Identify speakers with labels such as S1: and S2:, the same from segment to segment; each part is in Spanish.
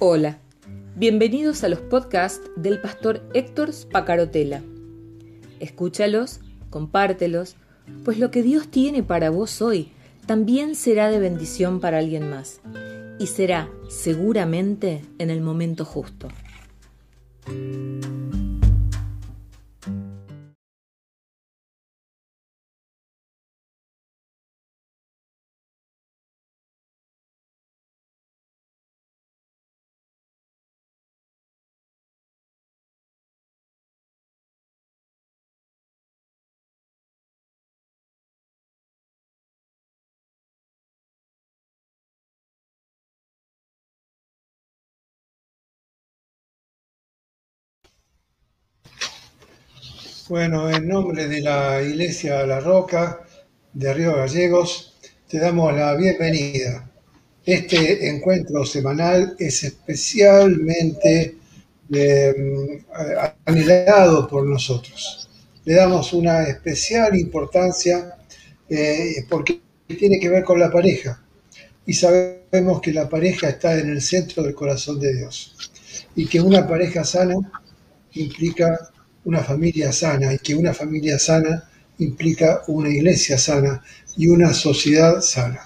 S1: Hola, bienvenidos a los podcasts del pastor Héctor Spacarotela. Escúchalos, compártelos, pues lo que Dios tiene para vos hoy también será de bendición para alguien más y será seguramente en el momento justo.
S2: Bueno, en nombre de la Iglesia La Roca de Río Gallegos, te damos la bienvenida. Este encuentro semanal es especialmente eh, anhelado por nosotros. Le damos una especial importancia eh, porque tiene que ver con la pareja. Y sabemos que la pareja está en el centro del corazón de Dios. Y que una pareja sana implica una familia sana y que una familia sana implica una iglesia sana y una sociedad sana.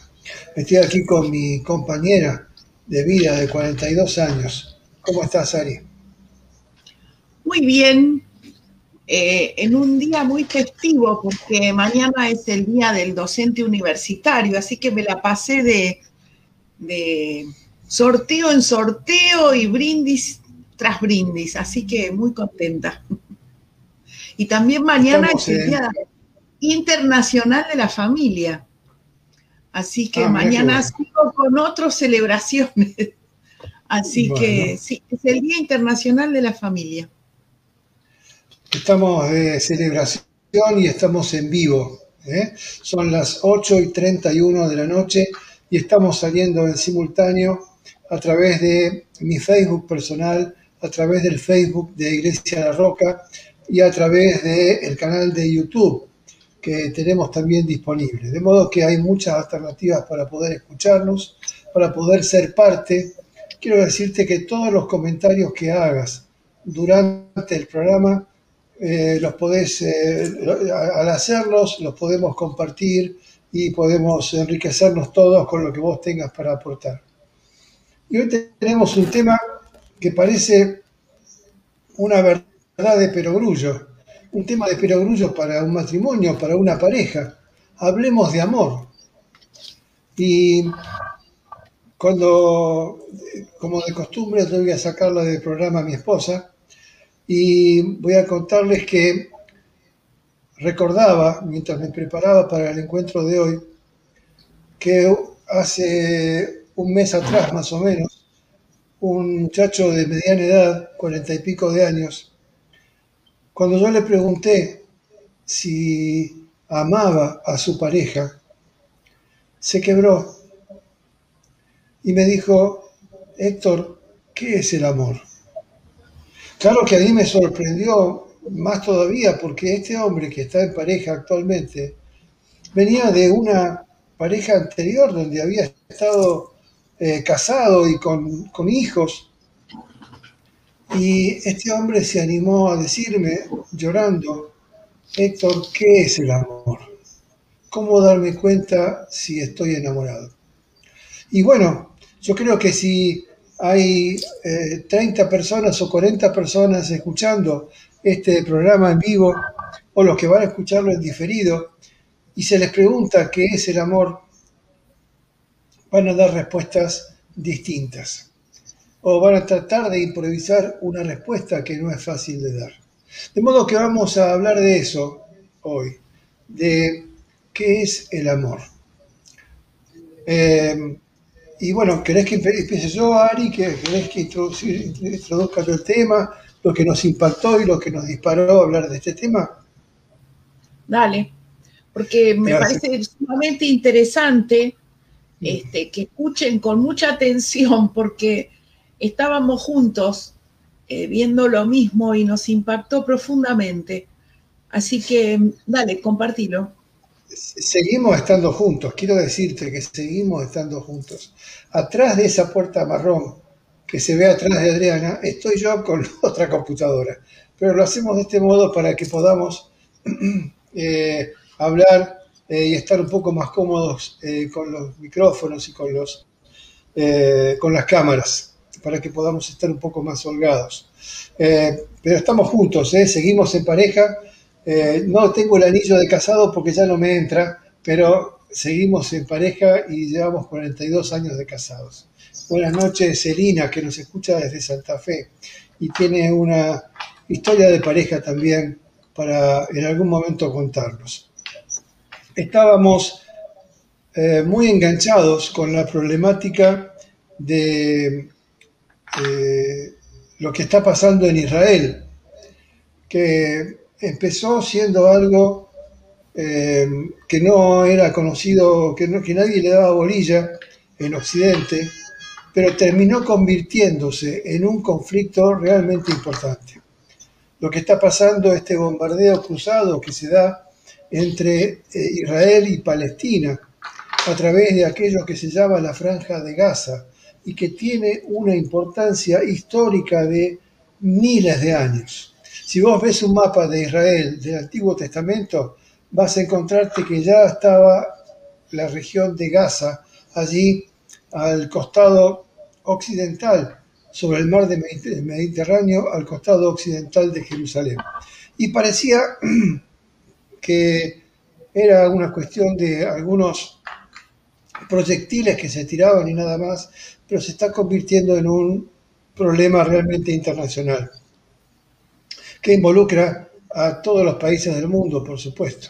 S2: Estoy aquí con mi compañera de vida de 42 años. ¿Cómo estás, Ari?
S3: Muy bien, eh, en un día muy festivo porque mañana es el día del docente universitario, así que me la pasé de, de sorteo en sorteo y brindis tras brindis, así que muy contenta. Y también mañana es el Día Internacional de la Familia. Así que ah, mañana sigo con otras celebraciones. Así que sí, es el Día Internacional de la Familia.
S2: Estamos de celebración y estamos en vivo. ¿eh? Son las 8 y 31 de la noche y estamos saliendo en simultáneo a través de mi Facebook personal, a través del Facebook de Iglesia La Roca y a través del canal de YouTube que tenemos también disponible. De modo que hay muchas alternativas para poder escucharnos, para poder ser parte. Quiero decirte que todos los comentarios que hagas durante el programa, eh, los podés, eh, al hacerlos, los podemos compartir y podemos enriquecernos todos con lo que vos tengas para aportar. Y hoy tenemos un tema que parece una verdad de perogrullo, un tema de perogrullo para un matrimonio, para una pareja. Hablemos de amor. Y cuando, como de costumbre, le voy a sacarla del programa a mi esposa y voy a contarles que recordaba, mientras me preparaba para el encuentro de hoy, que hace un mes atrás más o menos, un muchacho de mediana edad, cuarenta y pico de años, cuando yo le pregunté si amaba a su pareja, se quebró y me dijo, Héctor, ¿qué es el amor? Claro que a mí me sorprendió más todavía porque este hombre que está en pareja actualmente venía de una pareja anterior donde había estado eh, casado y con, con hijos y este hombre se animó a decirme, llorando, Héctor, ¿qué es el amor? ¿Cómo darme cuenta si estoy enamorado? Y bueno, yo creo que si hay 30 eh, personas o 40 personas escuchando este programa en vivo, o los que van a escucharlo en diferido, y se les pregunta qué es el amor, van a dar respuestas distintas o van a tratar de improvisar una respuesta que no es fácil de dar. De modo que vamos a hablar de eso hoy, de qué es el amor. Eh, y bueno, ¿querés que empiece yo, Ari? ¿Querés que introduzca el tema, lo que nos impactó y lo que nos disparó a hablar de este tema?
S3: Dale, porque me parece sumamente interesante este, que escuchen con mucha atención, porque estábamos juntos eh, viendo lo mismo y nos impactó profundamente. Así que, dale, compartilo.
S2: Seguimos estando juntos, quiero decirte que seguimos estando juntos. Atrás de esa puerta marrón que se ve atrás de Adriana, estoy yo con otra computadora. Pero lo hacemos de este modo para que podamos eh, hablar eh, y estar un poco más cómodos con los micrófonos y con, los, con las cámaras, para que podamos estar un poco más holgados. pero estamos juntos, seguimos en pareja. no tengo el anillo de casado porque ya no me entra, pero seguimos en pareja y llevamos 42 años de casados. Buenas noches, Selina, que nos escucha desde Santa Fe y tiene una historia de pareja también para en algún momento contarnos. Estábamos eh, muy enganchados con la problemática de eh, lo que está pasando en Israel, que empezó siendo algo eh, que no era conocido, que, que nadie le daba bolilla en Occidente, pero terminó convirtiéndose en un conflicto realmente importante. Lo que está pasando, este bombardeo cruzado que se da entre eh, Israel y Palestina a través de aquello que se llama la franja de Gaza y que tiene una importancia histórica de miles de años. Si vos ves un mapa de Israel del Antiguo Testamento, vas a encontrarte que ya estaba la región de Gaza allí al costado occidental, sobre el mar Mediterráneo, al costado occidental de Jerusalén. Y parecía que era una cuestión de algunos proyectiles que se tiraban y nada más, pero se está convirtiendo en un problema realmente internacional, que involucra a todos los países del mundo, por supuesto,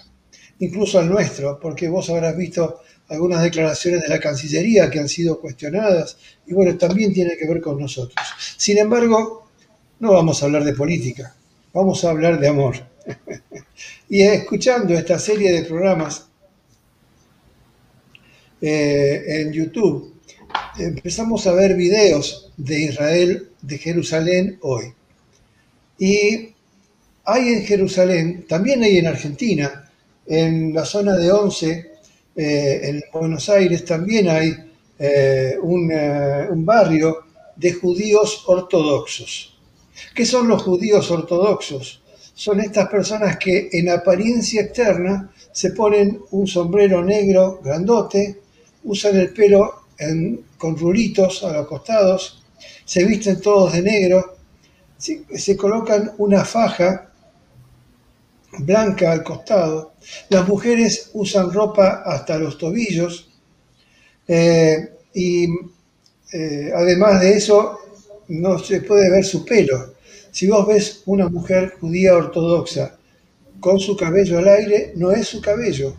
S2: incluso al nuestro, porque vos habrás visto algunas declaraciones de la Cancillería que han sido cuestionadas y bueno, también tiene que ver con nosotros. Sin embargo, no vamos a hablar de política, vamos a hablar de amor. y escuchando esta serie de programas eh, en YouTube, empezamos a ver videos de Israel, de Jerusalén hoy. Y hay en Jerusalén, también hay en Argentina, en la zona de Once, eh, en Buenos Aires también hay eh, eh, un, barrio de judíos ortodoxos. ¿Qué son los judíos ortodoxos? Son estas personas que en apariencia externa se ponen un sombrero negro grandote, usan el pelo con rulitos a los costados, se visten todos de negro, se colocan una faja blanca al costado. Las mujeres usan ropa hasta los tobillos eh, y eh, además de eso no se puede ver su pelo. Si vos ves una mujer judía ortodoxa con su cabello al aire, no es su cabello.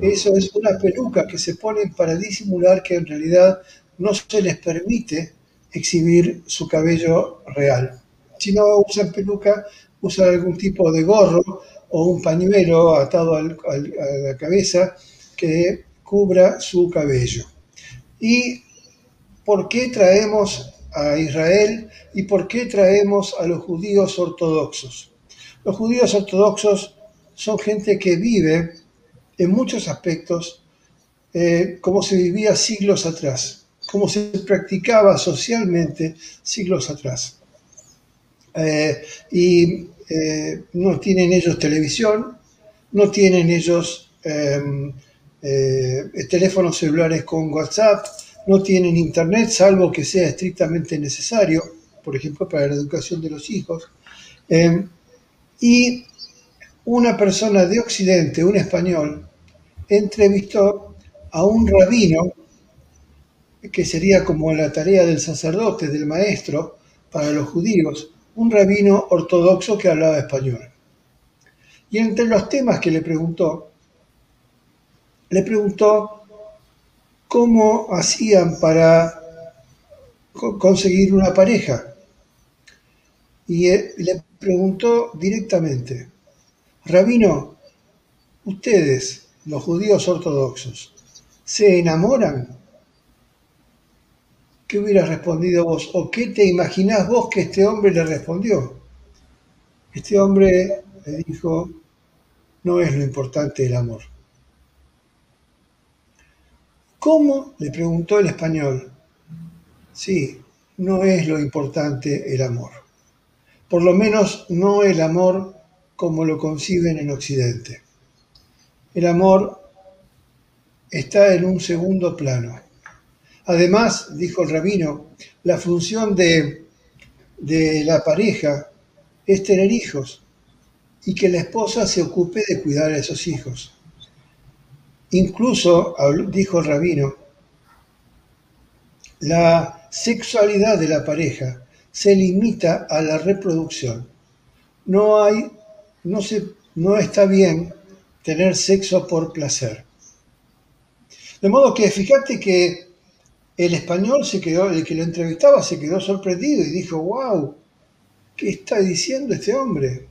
S2: Eso es una peluca que se ponen para disimular que en realidad no se les permite exhibir su cabello real. Si no usan peluca, usan algún tipo de gorro o un pañuelo atado a la cabeza que cubra su cabello. ¿Y por qué traemos a Israel y por qué traemos a los judíos ortodoxos? Los judíos ortodoxos son gente que vive en muchos aspectos eh, como se vivía siglos atrás, como se practicaba socialmente siglos atrás. Eh, y eh, no tienen ellos televisión, no tienen ellos em, eh, teléfonos celulares con WhatsApp, no tienen internet, salvo que sea estrictamente necesario, por ejemplo, para la educación de los hijos. Em, y una persona de Occidente, un español, entrevistó a un rabino, que sería como la tarea del sacerdote, del maestro, para los judíos, un rabino ortodoxo que hablaba español. Y entre los temas que le preguntó, le preguntó cómo hacían para conseguir una pareja. Y le preguntó directamente, Rabino, ustedes, los judíos ortodoxos, ¿se enamoran? ¿qué hubieras respondido vos? ¿O qué te imaginás vos que este hombre le respondió? Este hombre le dijo, no es lo importante el amor. ¿Cómo? le preguntó el español. Sí, no es lo importante el amor. Por lo menos no el amor como lo conciben en Occidente. El amor está en un segundo plano. Además, dijo el rabino, la función de, de la pareja es tener hijos y que la esposa se ocupe de cuidar a esos hijos. Incluso, dijo el rabino, la sexualidad de la pareja se limita a la reproducción. No hay, no está bien tener sexo por placer. De modo que fíjate que el español se quedó, el que lo entrevistaba se quedó sorprendido y dijo, wow, ¿qué está diciendo este hombre?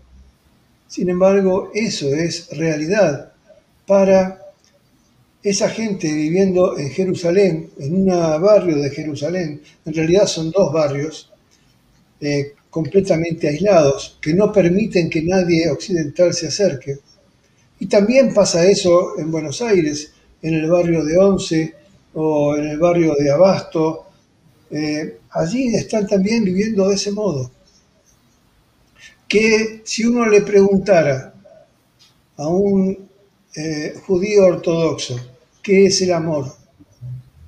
S2: Sin embargo, eso es realidad para esa gente viviendo en Jerusalén, en un barrio de Jerusalén, en realidad son dos barrios eh, completamente aislados, que no permiten que nadie occidental se acerque. Y también pasa eso en Buenos Aires, en el barrio de Once o en el barrio de Abasto. Eh, allí están también viviendo de ese modo. Que si uno le preguntara a un eh, judío ortodoxo, ¿Qué es el amor?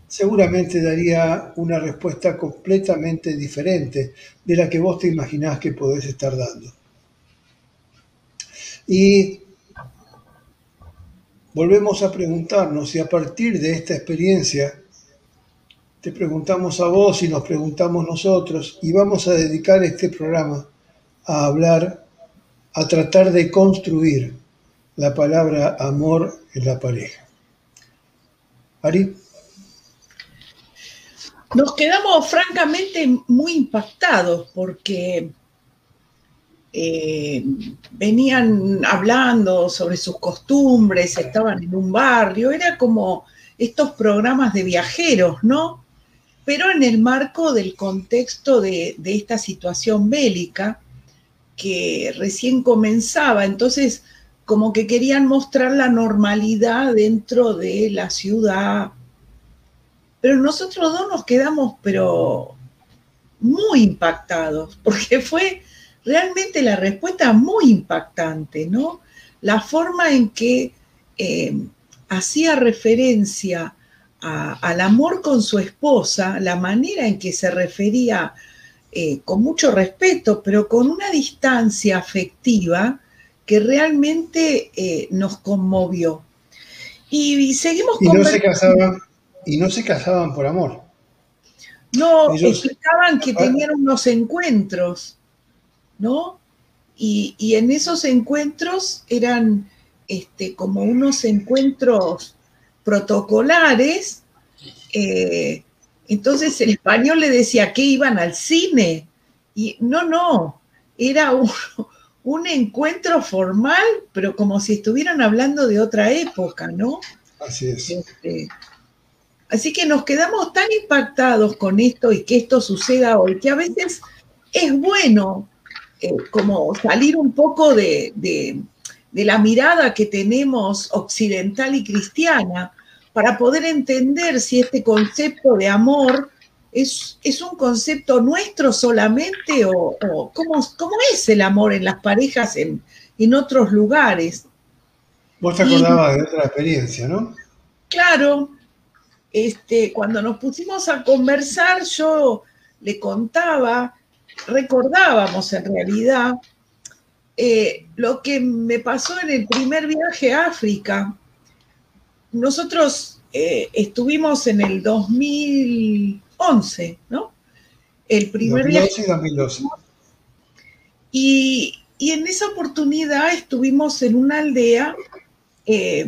S2: Seguramente daría una respuesta completamente diferente de la que vos te imaginás que podés estar dando. Y volvemos a preguntarnos si a partir de esta experiencia te preguntamos a vos y nos preguntamos nosotros y vamos a dedicar este programa a hablar, a tratar de construir la palabra amor en la pareja.
S3: Nos quedamos francamente muy impactados porque eh, venían hablando sobre sus costumbres, estaban en un barrio, era como estos programas de viajeros, ¿no? Pero en el marco del contexto de, de esta situación bélica que recién comenzaba, entonces como que querían mostrar la normalidad dentro de la ciudad. Pero nosotros dos nos quedamos, pero muy impactados, porque fue realmente la respuesta muy impactante, ¿no? La forma en que eh, hacía referencia al amor con su esposa, la manera en que se refería eh, con mucho respeto, pero con una distancia afectiva, que realmente eh, nos conmovió. Y, seguimos
S2: y no se casaban Y no se casaban por amor.
S3: No, explicaban que tenían unos encuentros, ¿no? Y, en esos encuentros eran este, como unos encuentros protocolares. Eh, entonces el español le decía que iban al cine. Y no, no, era un, un encuentro formal, pero como si estuvieran hablando de otra época, ¿no?
S2: Así es. Este,
S3: así que nos quedamos tan impactados con esto y que esto suceda hoy, que a veces es bueno eh, como salir un poco de, de la mirada que tenemos occidental y cristiana para poder entender si este concepto de amor ¿Es, un concepto nuestro solamente o, ¿cómo, es el amor en las parejas en, otros lugares?
S2: Vos te acordabas de otra experiencia, ¿no?
S3: Claro, este, cuando nos pusimos a conversar, yo le contaba, recordábamos en realidad eh, lo que me pasó en el primer viaje a África. Nosotros eh, estuvimos en el 2000, 11, ¿no?
S2: El primer 2011 y 2012.
S3: Y, en esa oportunidad estuvimos en una aldea eh,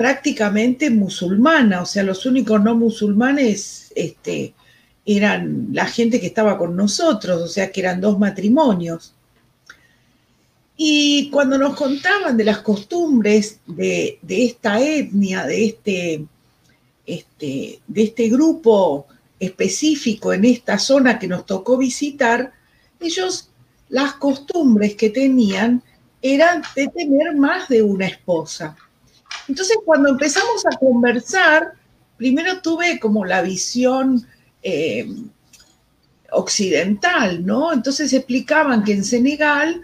S3: prácticamente musulmana, o sea, los únicos no musulmanes este, eran la gente que estaba con nosotros, o sea, que eran dos matrimonios. Y cuando nos contaban de las costumbres de, de esta etnia, de este este, de este grupo específico en esta zona que nos tocó visitar, ellos las costumbres que tenían eran de tener más de una esposa. Entonces, cuando empezamos a conversar, primero tuve como la visión eh, occidental, ¿no? Entonces explicaban que en Senegal,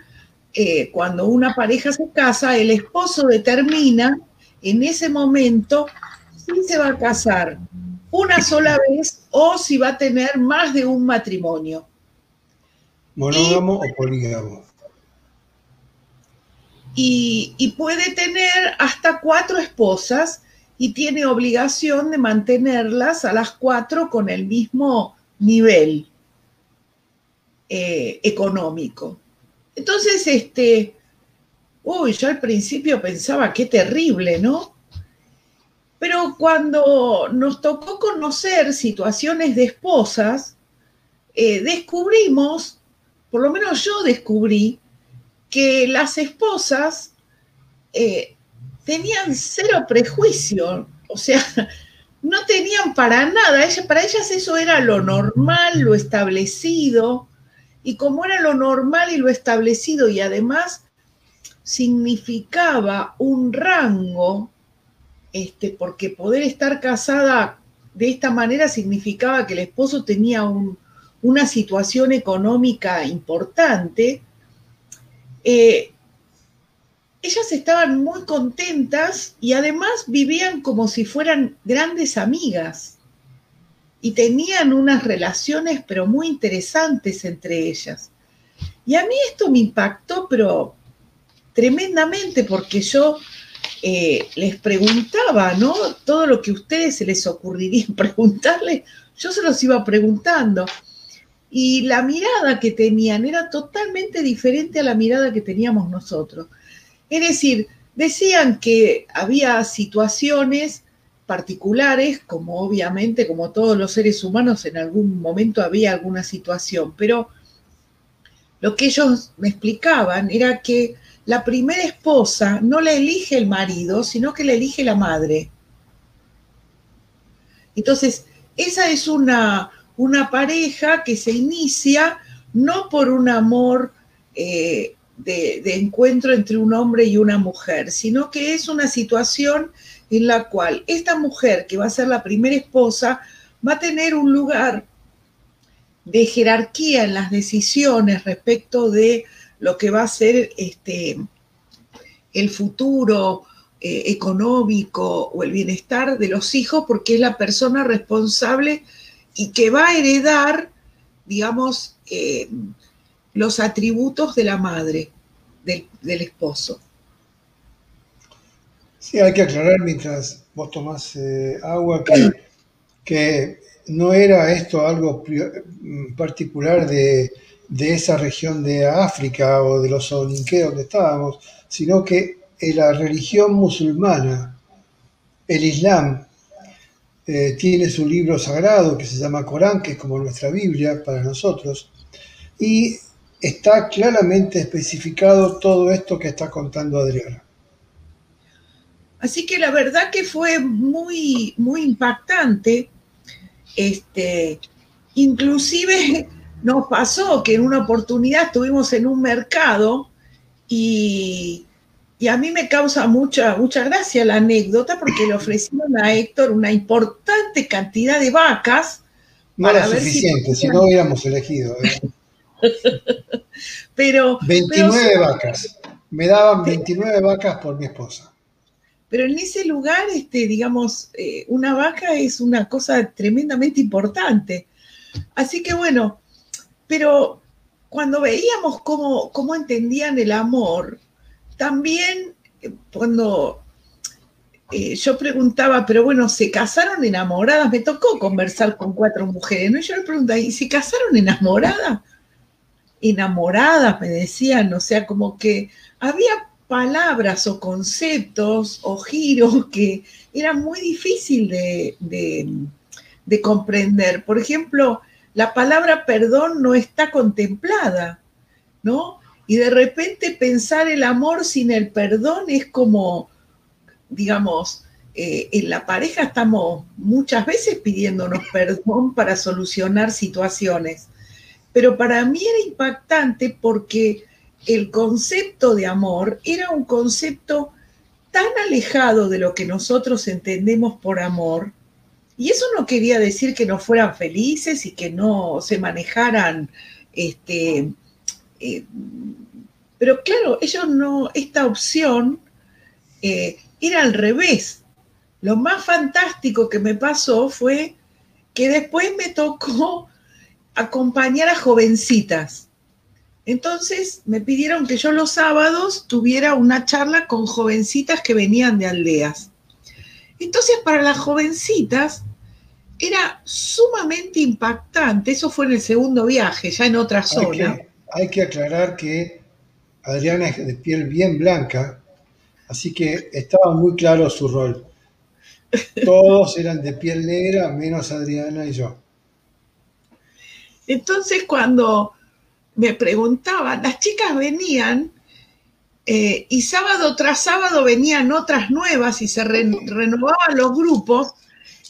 S3: eh, cuando una pareja se casa, el esposo determina en ese momento si se va a casar una sola vez o si va a tener más de un matrimonio.
S2: Monógamo o polígamo.
S3: Y, puede tener hasta cuatro esposas y tiene obligación de mantenerlas a las cuatro con el mismo nivel eh, económico. Entonces, este, uy, yo al principio pensaba qué terrible, ¿no? Pero cuando nos tocó conocer situaciones de esposas, eh, descubrimos, por lo menos yo descubrí, que las esposas eh, tenían cero prejuicio, o sea, no tenían para nada, para ellas eso era lo normal, lo establecido, y como era lo normal y lo establecido, y además significaba un rango, este, porque poder estar casada de esta manera significaba que el esposo tenía una situación económica importante, eh, ellas estaban muy contentas y además vivían como si fueran grandes amigas y tenían unas relaciones pero muy interesantes entre ellas. Y a mí esto me impactó pero tremendamente porque yo eh, les preguntaba, ¿no? Todo lo que a ustedes se les ocurriría preguntarle, yo se los iba preguntando y la mirada que tenían era totalmente diferente a la mirada que teníamos nosotros. Es decir, decían que había situaciones particulares, como obviamente, como todos los seres humanos, en algún momento había alguna situación, pero lo que ellos me explicaban era que la primera esposa no la elige el marido, sino que la elige la madre. Entonces, esa es una, una pareja que se inicia no por un amor eh, de, encuentro entre un hombre y una mujer, sino que es una situación en la cual esta mujer, que va a ser la primera esposa, va a tener un lugar de jerarquía en las decisiones respecto de lo que va a ser este, el futuro eh, económico o el bienestar de los hijos, porque es la persona responsable y que va a heredar, digamos, eh, los atributos de la madre, del, esposo.
S2: Sí, hay que aclarar mientras vos tomás eh, agua que, que, no era esto algo particular de, esa región de África o de los Soninqué donde estábamos, sino que la religión musulmana, el Islam, eh, tiene su libro sagrado que se llama Corán, que es como nuestra Biblia para nosotros, y está claramente especificado todo esto que está contando Adriana.
S3: Así que la verdad que fue muy, muy impactante. Este, inclusive nos pasó que en una oportunidad estuvimos en un mercado y y a mí me causa mucha, mucha gracia la anécdota porque le ofrecieron a Héctor una importante cantidad de vacas.
S2: No era suficiente, si, no hubiéramos elegido. ¿eh?
S3: pero
S2: 29 vacas. Me daban 29 vacas por mi esposa.
S3: Pero en ese lugar, este, digamos, eh, una vaca es una cosa tremendamente importante. Así que bueno, pero cuando veíamos cómo, cómo entendían el amor, también eh, cuando eh, yo preguntaba, pero bueno, ¿se casaron enamoradas? Me tocó conversar con cuatro mujeres, ¿no? Y yo le preguntaba, ¿y se casaron enamoradas? Enamoradas, me decían, o sea, como que había palabras o conceptos o giros que eran muy difícil de, de comprender. Por ejemplo, la palabra perdón no está contemplada, ¿no? Y de repente pensar el amor sin el perdón es como, digamos, eh, en la pareja estamos muchas veces pidiéndonos perdón para solucionar situaciones. Pero para mí era impactante porque el concepto de amor era un concepto tan alejado de lo que nosotros entendemos por amor Y eso no quería decir que no fueran felices y que no se manejaran, este, eh, pero claro, ellos no, esta opción eh, era al revés. Lo más fantástico que me pasó fue que después me tocó acompañar a jovencitas. Entonces me pidieron que yo los sábados tuviera una charla con jovencitas que venían de aldeas. Entonces para las jovencitas era sumamente impactante, eso fue en el segundo viaje, ya en otra zona.
S2: Hay que aclarar que Adriana es de piel bien blanca, así que estaba muy claro su rol. Todos eran de piel negra, menos Adriana y yo.
S3: Entonces cuando me preguntaban, las chicas venían eh, y sábado tras sábado venían otras nuevas y se renovaban los grupos.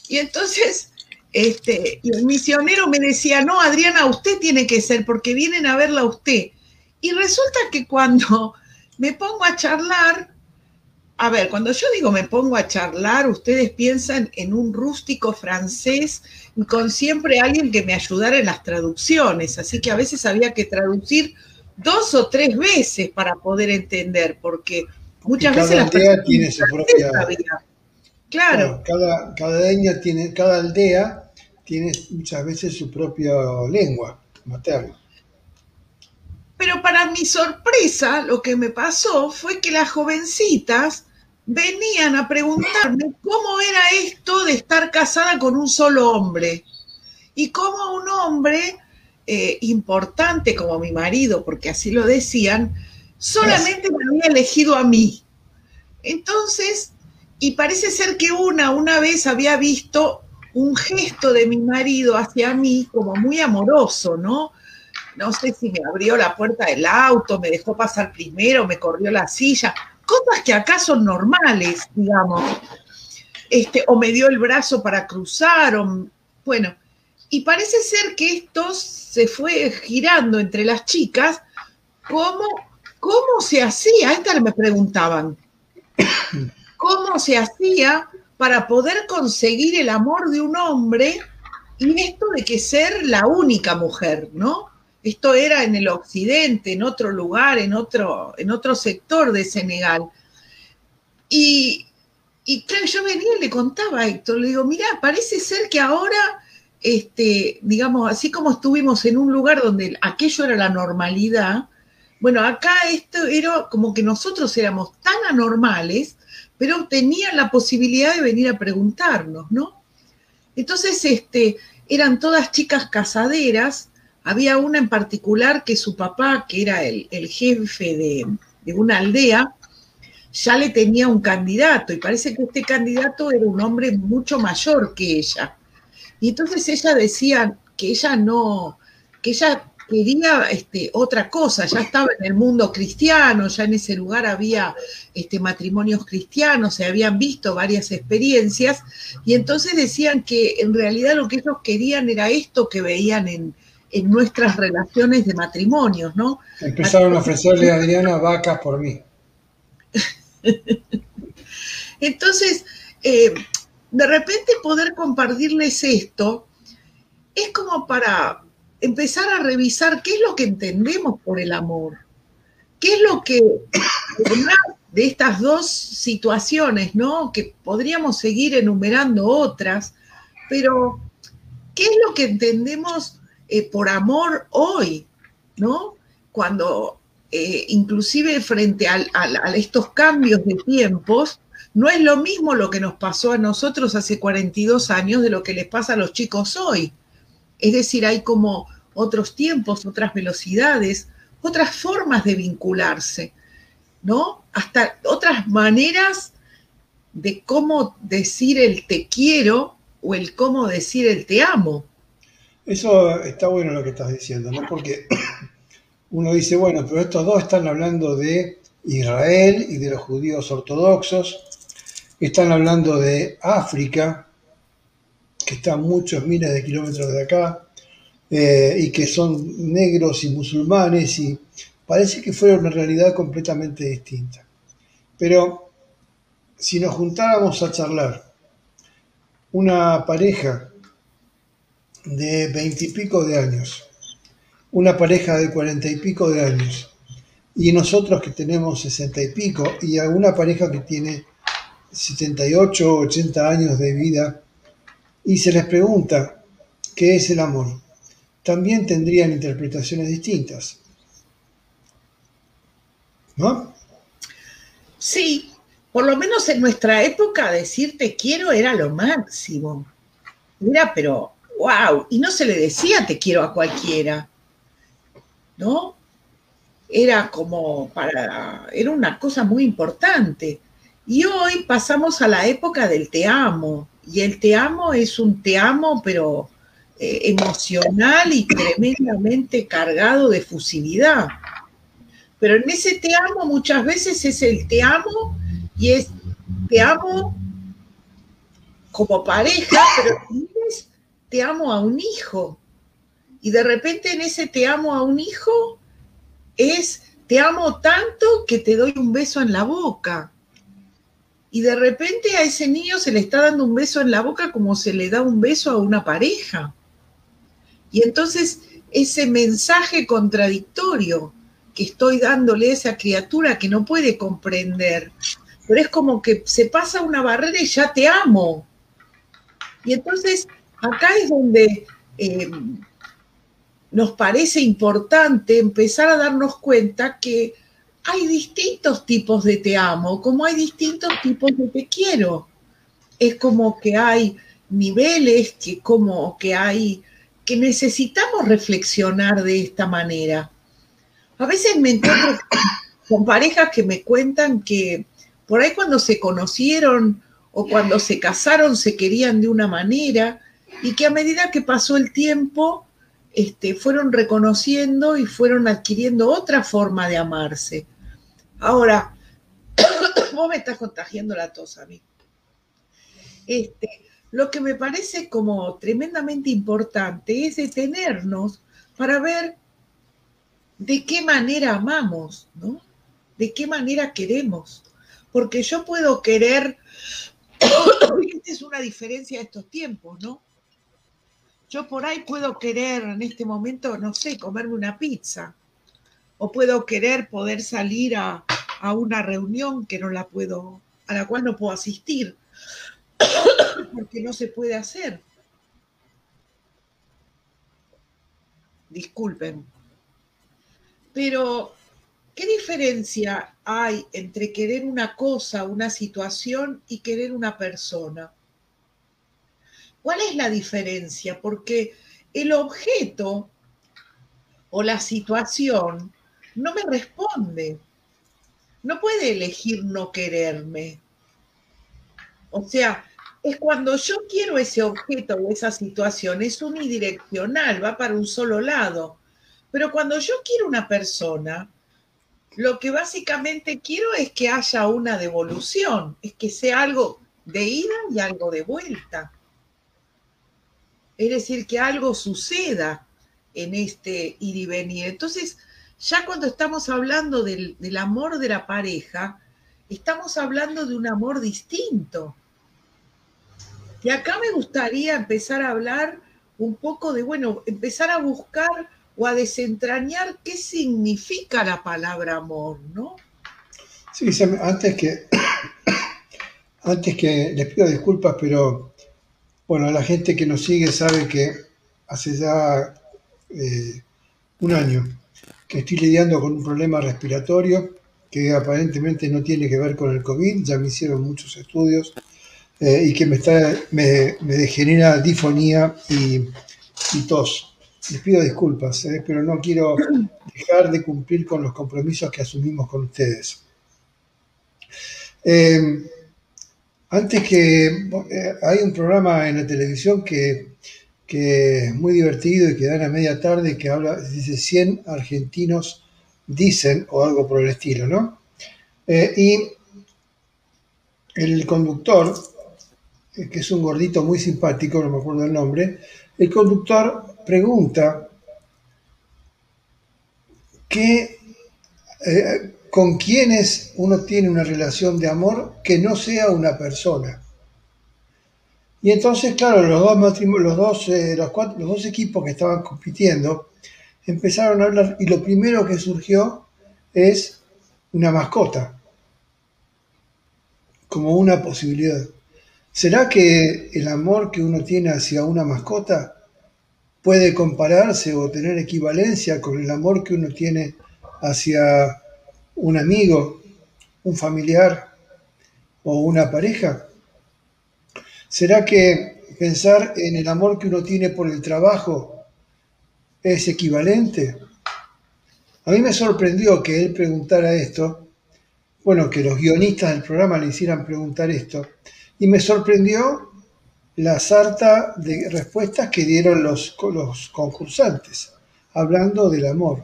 S3: Y entonces este, y el misionero me decía, no, Adriana, usted tiene que ser porque vienen a verla a usted. Y resulta que cuando me pongo a charlar, a ver, cuando yo digo me pongo a charlar, ustedes piensan en un rústico francés con siempre alguien que me ayudara en las traducciones, así que a veces había que traducir dos o tres veces para poder entender, porque muchas veces las
S2: aldea tiene su propia claro, cada, cada tiene cada aldea tiene muchas veces su propia lengua materna.
S3: Pero para mi sorpresa, lo que me pasó fue que las jovencitas venían a preguntarme cómo era esto de estar casada con un solo hombre y cómo un hombre eh, importante como mi marido, porque así lo decían, solamente me había elegido a mí. Entonces, y parece ser que una una vez había visto un gesto de mi marido hacia mí como muy amoroso, ¿no? No sé si me abrió la puerta del auto, me dejó pasar primero, me corrió la silla, cosas que acá son normales, digamos. Este, o me dio el brazo para cruzar, o, bueno, y parece ser que esto se fue girando entre las chicas, ¿cómo, cómo se hacía? Esta me preguntaban, ¿cómo se hacía para poder conseguir el amor de un hombre y esto de que ser la única mujer, ¿no? Esto era en el occidente, en otro lugar, en otro, en otro sector de Senegal. Y, y claro, yo venía y le contaba a Héctor, le digo, mira, parece ser que ahora, este, digamos, así como estuvimos en un lugar donde aquello era la normalidad, bueno, acá esto era como que nosotros éramos tan anormales, pero tenían la posibilidad de venir a preguntarnos, ¿no? Entonces, este, eran todas chicas casaderas, había una en particular que su papá, que era el, jefe de, de, una aldea, ya le tenía un candidato y parece que este candidato era un hombre mucho mayor que ella. Y entonces ella decía que ella no, que ella quería este, otra cosa, ya estaba en el mundo cristiano, ya en ese lugar había este, matrimonios cristianos, se habían visto varias experiencias, y entonces decían que en realidad lo que ellos querían era esto que veían en, nuestras relaciones de matrimonios, ¿no?
S2: Empezaron a ofrecerle a Adriana vacas por mí.
S3: entonces, eh, de repente poder compartirles esto es como para empezar a revisar qué es lo que entendemos por el amor, qué es lo que, de estas dos situaciones, ¿no? Que podríamos seguir enumerando otras, pero ¿qué es lo que entendemos eh, por amor hoy, ¿no? Cuando eh, inclusive frente a, a, estos cambios de tiempos, no es lo mismo lo que nos pasó a nosotros hace 42 años de lo que les pasa a los chicos hoy. Es decir, hay como otros tiempos, otras velocidades, otras formas de vincularse, ¿no? Hasta otras maneras de cómo decir el te quiero o el cómo decir el te amo.
S2: Eso está bueno lo que estás diciendo, ¿no? Porque uno dice, bueno, pero estos dos están hablando de Israel y de los judíos ortodoxos, están hablando de África, que está a muchos miles de kilómetros de acá, eh, y que son negros y musulmanes, y parece que fuera una realidad completamente distinta. Pero si nos juntáramos a charlar una pareja de veintipico de años, una pareja de cuarenta y pico de años, y nosotros que tenemos sesenta y pico, y a una pareja que tiene 78 o 80 años de vida, y se les pregunta qué es el amor, también tendrían interpretaciones distintas. ¿No?
S3: Sí, por lo menos en nuestra época decir te quiero era lo máximo. Mira, pero wow, y no se le decía te quiero a cualquiera, ¿no? Era como para, era una cosa muy importante. Y hoy pasamos a la época del te amo, y el te amo es un te amo, pero eh, emocional y tremendamente cargado de fusividad. Pero en ese te amo muchas veces es el te amo y es te amo como pareja, pero te amo a un hijo. Y de repente en ese te amo a un hijo es te amo tanto que te doy un beso en la boca. Y de repente a ese niño se le está dando un beso en la boca como se le da un beso a una pareja. Y entonces ese mensaje contradictorio que estoy dándole a esa criatura que no puede comprender, pero es como que se pasa una barrera y ya te amo. Y entonces acá es donde eh, nos parece importante empezar a darnos cuenta que hay distintos tipos de te amo, como hay distintos tipos de te quiero. Es como que hay niveles, que como que hay, que necesitamos reflexionar de esta manera. A veces me encuentro con parejas que me cuentan que por ahí cuando se conocieron o cuando se casaron se querían de una manera y que a medida que pasó el tiempo este, fueron reconociendo y fueron adquiriendo otra forma de amarse. Ahora, vos me estás contagiando la tos a mí. Este, lo que me parece como tremendamente importante es detenernos para ver de qué manera amamos, ¿no? De qué manera queremos. Porque yo puedo querer, esta es una diferencia de estos tiempos, ¿no? Yo por ahí puedo querer en este momento, no sé, comerme una pizza. O puedo querer poder salir a, a una reunión que no la puedo, a la cual no puedo asistir, porque no se puede hacer. Disculpen. Pero, ¿qué diferencia hay entre querer una cosa, una situación y querer una persona? ¿Cuál es la diferencia? Porque el objeto o la situación no me responde. No puede elegir no quererme. O sea, es cuando yo quiero ese objeto o esa situación, es unidireccional, va para un solo lado. Pero cuando yo quiero una persona, lo que básicamente quiero es que haya una devolución, es que sea algo de ida y algo de vuelta. Es decir, que algo suceda en este ir y venir. Entonces, ya cuando estamos hablando del, amor de la pareja, estamos hablando de un amor distinto. Y acá me gustaría empezar a hablar un poco de, bueno, empezar a buscar o a desentrañar qué significa la palabra amor, ¿no?
S2: Sí, antes que, antes que les pido disculpas, pero bueno, la gente que nos sigue sabe que hace ya eh, un año que estoy lidiando con un problema respiratorio que aparentemente no tiene que ver con el COVID, ya me hicieron muchos estudios eh, y que me, está, me, genera difonía y, tos. Les pido disculpas, eh, pero no quiero dejar de cumplir con los compromisos que asumimos con ustedes. Eh, antes que hay un programa en la televisión que, es muy divertido y que da a media tarde que habla, dice 100 argentinos dicen o algo por el estilo, ¿no? y el conductor, que es un gordito muy simpático, no me acuerdo el nombre, el conductor pregunta que, eh, con quienes uno tiene una relación de amor que no sea una persona. Y entonces, claro, los dos, los dos, eh, los, los dos equipos que estaban compitiendo empezaron a hablar y lo primero que surgió es una mascota, como una posibilidad. ¿Será que el amor que uno tiene hacia una mascota puede compararse o tener equivalencia con el amor que uno tiene hacia un amigo, un familiar o una pareja? ¿Será que pensar en el amor que uno tiene por el trabajo es equivalente? A mí me sorprendió que él preguntara esto, bueno, que los guionistas del programa le hicieran preguntar esto, y me sorprendió la sarta de respuestas que dieron los, los concursantes, hablando del amor.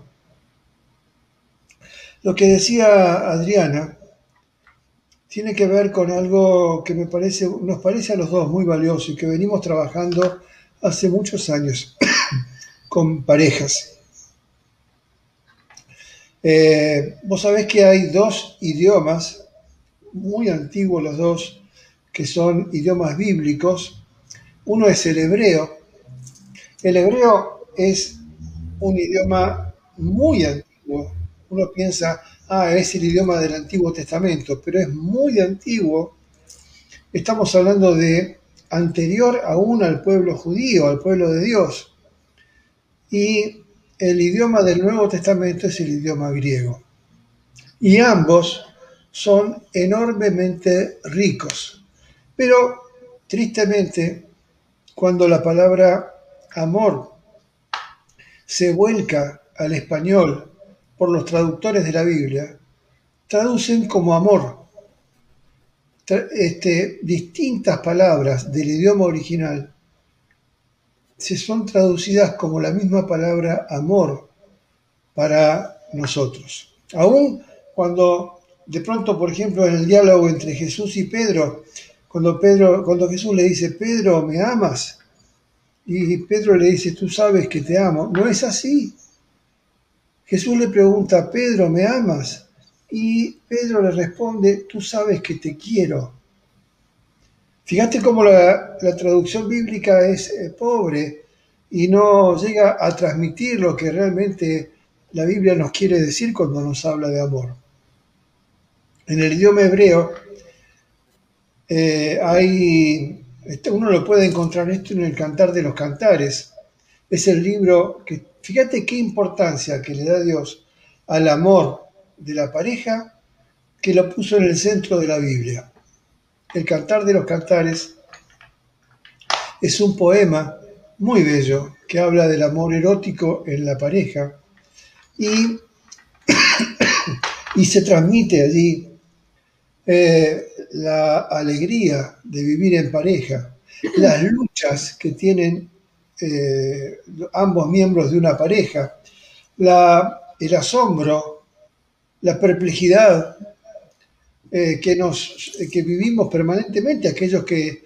S2: Lo que decía Adriana tiene que ver con algo que me parece, nos parece a los dos muy valioso y que venimos trabajando hace muchos años con parejas. Eh, vos sabés que hay dos idiomas, muy antiguos los dos, que son idiomas bíblicos. Uno es el hebreo. El hebreo es un idioma muy antiguo. Uno piensa, ah, es el idioma del Antiguo Testamento, pero es muy antiguo. Estamos hablando de anterior aún al pueblo judío, al pueblo de Dios. Y el idioma del Nuevo Testamento es el idioma griego. Y ambos son enormemente ricos. Pero, tristemente, cuando la palabra amor se vuelca al español por los traductores de la Biblia, traducen como amor este, distintas palabras del idioma original se son traducidas como la misma palabra amor para nosotros. Aún cuando de pronto, por ejemplo, en el diálogo entre Jesús y Pedro, cuando, Pedro, cuando Jesús le dice, Pedro, ¿me amas? Y Pedro le dice, tú sabes que te amo. No es así. Jesús le pregunta, Pedro, ¿me amas? Y Pedro le responde, tú sabes que te quiero. Fíjate cómo la, traducción bíblica es eh, pobre y no llega a transmitir lo que realmente la Biblia nos quiere decir cuando nos habla de amor. En el idioma hebreo eh, hay, este, uno lo puede encontrar esto en el Cantar de los Cantares. Es el libro que Fíjate qué importancia que le da Dios al amor de la pareja que lo puso en el centro de la Biblia. El Cantar de los Cantares es un poema muy bello que habla del amor erótico en la pareja y, y se transmite allí eh, la alegría de vivir en pareja, las luchas que tienen eh, ambos miembros de una pareja, el asombro, la perplejidad eh, que, nos, que vivimos permanentemente aquellos que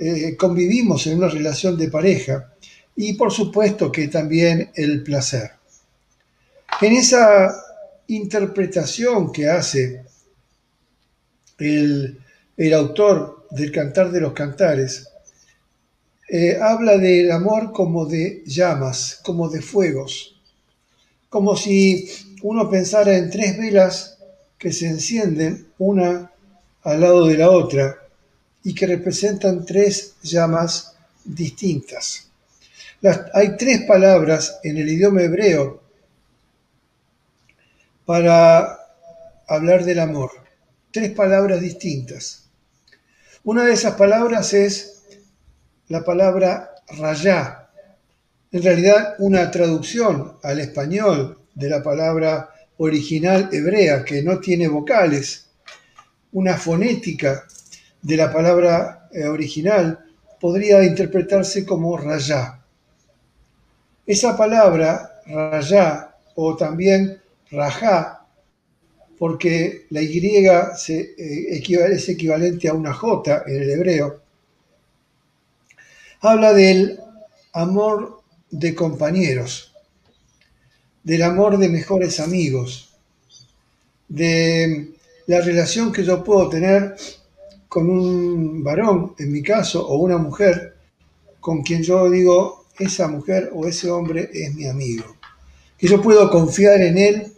S2: eh, convivimos en una relación de pareja y por supuesto que también el placer. En esa interpretación que hace el, el autor del Cantar de los Cantares, eh, habla del amor como de llamas, como de fuegos, como si uno pensara en tres velas que se encienden una al lado de la otra y que representan tres llamas distintas. hay tres palabras en el idioma hebreo para hablar del amor, tres palabras distintas. Una de esas palabras es la palabra rayá, en realidad una traducción al español de la palabra original hebrea que no tiene vocales, una fonética de la palabra eh, original podría interpretarse como rayá. Esa palabra rayá o también rajá, porque la Y eh, es equivalente a una J en el hebreo, habla del amor de compañeros, del amor de mejores amigos, de la relación que yo puedo tener con un varón, en mi caso, o una mujer, con quien yo digo, esa mujer o ese hombre es mi amigo. Que yo puedo confiar en él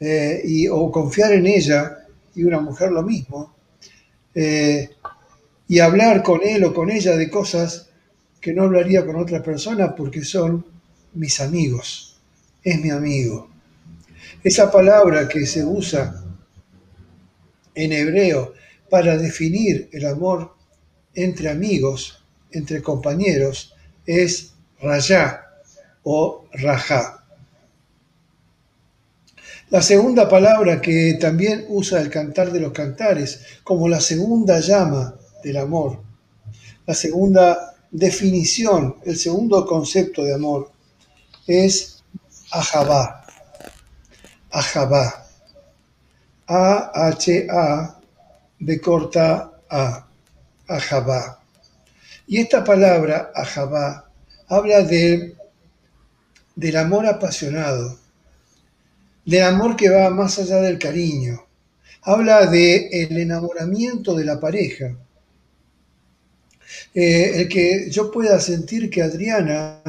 S2: eh, y, o confiar en ella, y una mujer lo mismo, eh, y hablar con él o con ella de cosas que no hablaría con otra persona porque son mis amigos, es mi amigo. Esa palabra que se usa en hebreo para definir el amor entre amigos, entre compañeros, es rayá o rajá. La segunda palabra que también usa el cantar de los cantares como la segunda llama del amor, la segunda definición, el segundo concepto de amor es ahabá. Ahabá. A-H-A de corta A. Ahabá. Y esta palabra, ahabá, habla de, del amor apasionado, del amor que va más allá del cariño. Habla de el enamoramiento de la pareja. Eh, el que yo pueda sentir que Adriana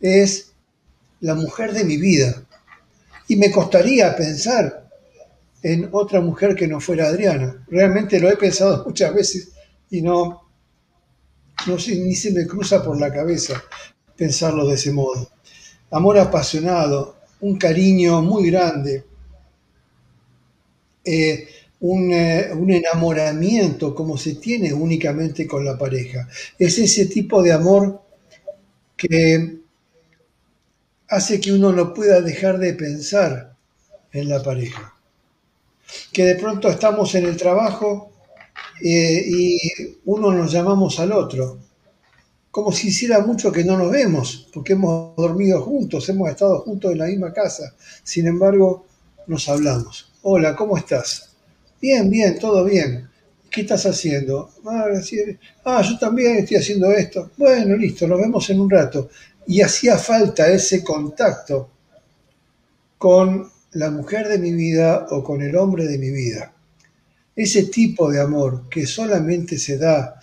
S2: es la mujer de mi vida. Y me costaría pensar en otra mujer que no fuera Adriana. Realmente lo he pensado muchas veces y no, no ni se me cruza por la cabeza pensarlo de ese modo. Amor apasionado, un cariño muy grande, eh, un, eh, un, enamoramiento como se tiene únicamente con la pareja. Es ese tipo de amor que hace que uno no pueda dejar de pensar en la pareja. Que de pronto estamos en el trabajo eh, y uno nos llamamos al otro, como si hiciera mucho que no nos vemos, porque hemos dormido juntos, hemos estado juntos en la misma casa, sin embargo nos hablamos. Hola, ¿cómo estás? Bien, bien, todo bien. ¿Qué estás haciendo? Ah, ah, yo también estoy haciendo esto. Bueno, listo, nos vemos en un rato y hacía falta ese contacto con la mujer de mi vida o con el hombre de mi vida. Ese tipo de amor que solamente se da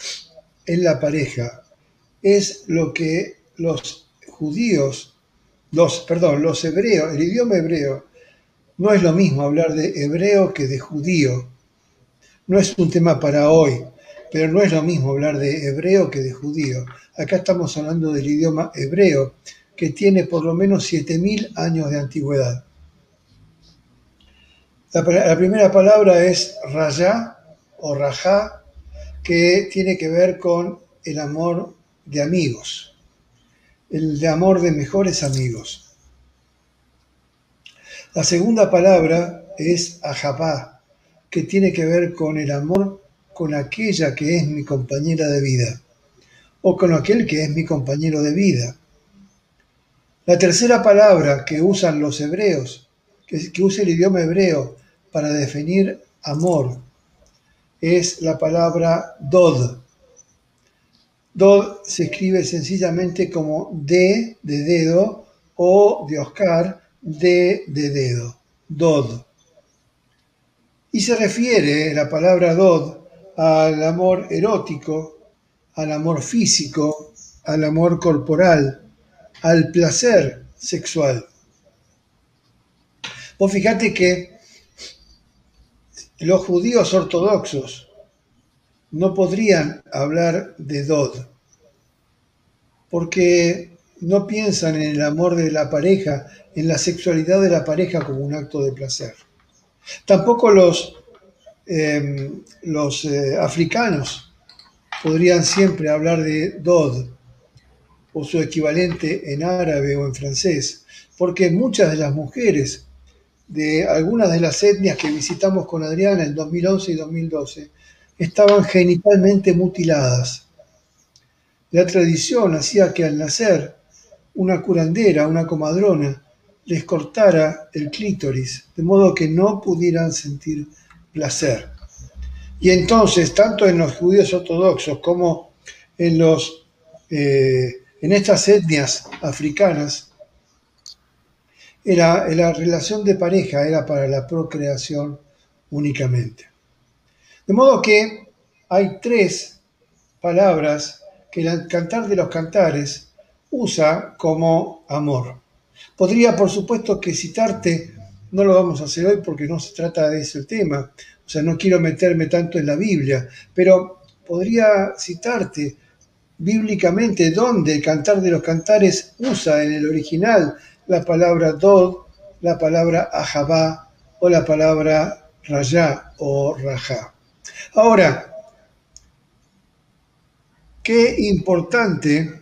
S2: en la pareja es lo que los judíos, los, perdón, los hebreos, el idioma hebreo, no es lo mismo hablar de hebreo que de judío. No es un tema para hoy, pero no es lo mismo hablar de hebreo que de judío. Acá estamos hablando del idioma hebreo, que tiene por lo menos 7.000 años de antigüedad. La, primera palabra es rayá o rajá, que tiene que ver con el amor de amigos, el de amor de mejores amigos. La segunda palabra es ajapá, que tiene que ver con el amor con aquella que es mi compañera de vida o con aquel que es mi compañero de vida. La tercera palabra que usan los hebreos, que, usa el idioma hebreo para definir amor, es la palabra dod. Dod se escribe sencillamente como D de dedo o de Oscar, De dedo, dod. Y se refiere la palabra dod al amor erótico al amor físico, al amor corporal, al placer sexual. Vos fíjate que los judíos ortodoxos no podrían hablar de Dod, porque no piensan en el amor de la pareja, en la sexualidad de la pareja como un acto de placer. Tampoco los, los eh, africanos podrían siempre hablar de Dod o su equivalente en árabe o en francés, porque muchas de las mujeres de algunas de las etnias que visitamos con Adriana en 2011 y 2012 estaban genitalmente mutiladas. La tradición hacía que al nacer una curandera, una comadrona, les cortara el clítoris, de modo que no pudieran sentir placer. Y entonces, tanto en los judíos ortodoxos como en, los, eh, en estas etnias africanas, era, la relación de pareja era para la procreación únicamente. De modo que hay tres palabras que el Cantar de los Cantares usa como amor. Podría, por supuesto, que citarte, no lo vamos a hacer hoy porque no se trata de ese tema, o sea, no quiero meterme tanto en la Biblia, pero podría citarte bíblicamente dónde el Cantar de los Cantares usa en el original la palabra Dod, la palabra Ahabá o la palabra Rayá o Rajá. Ahora, qué importante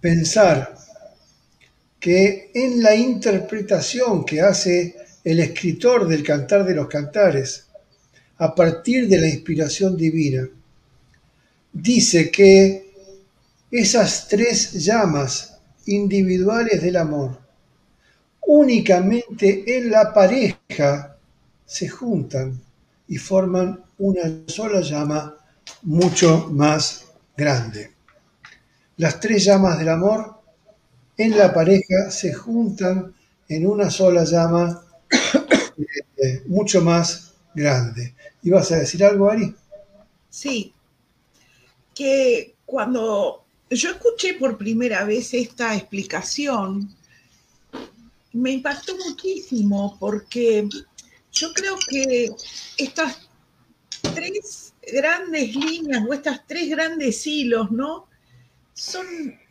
S2: pensar que en la interpretación que hace el escritor del Cantar de los Cantares, a partir de la inspiración divina, dice que esas tres llamas individuales del amor únicamente en la pareja se juntan y forman una sola llama mucho más grande. Las tres llamas del amor en la pareja se juntan en una sola llama eh, mucho más grande. ¿Y vas a decir algo, Ari?
S3: Sí, que cuando yo escuché por primera vez esta explicación, me impactó muchísimo porque yo creo que estas tres grandes líneas o estas tres grandes hilos, ¿no? Son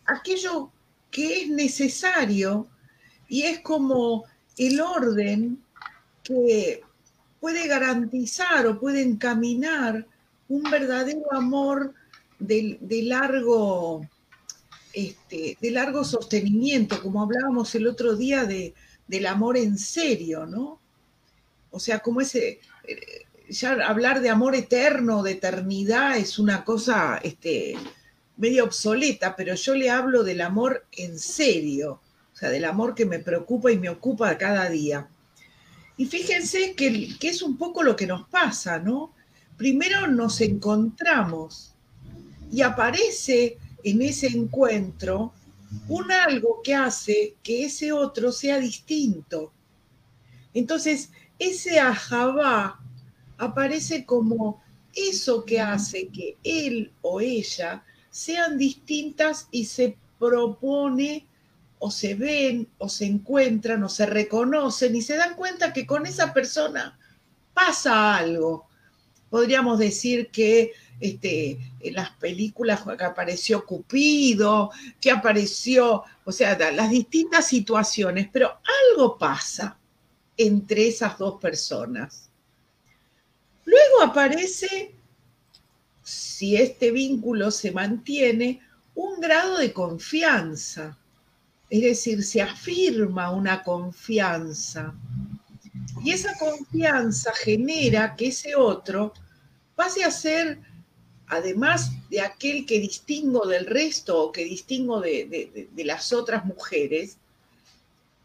S3: aquello que es necesario y es como el orden que puede garantizar o puede encaminar un verdadero amor de, largo, este, de largo sostenimiento, como hablábamos el otro día de, del amor en serio, ¿no? O sea, como ese, eh, ya hablar de amor eterno, de eternidad, es una cosa este, medio obsoleta, pero yo le hablo del amor en serio, o sea, del amor que me preocupa y me ocupa cada día. Y fíjense que, que es un poco lo que nos pasa, ¿no? Primero nos encontramos y aparece en ese encuentro un algo que hace que ese otro sea distinto. Entonces, ese ajabá aparece como eso que hace que él o ella sean distintas y se propone o se ven o se encuentran o se reconocen y se dan cuenta que con esa persona pasa algo. Podríamos decir que este, en las películas que apareció Cupido, que apareció, o sea, las distintas situaciones, pero algo pasa entre esas dos personas. Luego aparece, si este vínculo se mantiene, un grado de confianza, es decir, se afirma una confianza. Y esa confianza genera que ese otro pase a ser, además de aquel que distingo del resto o que distingo de, las otras mujeres,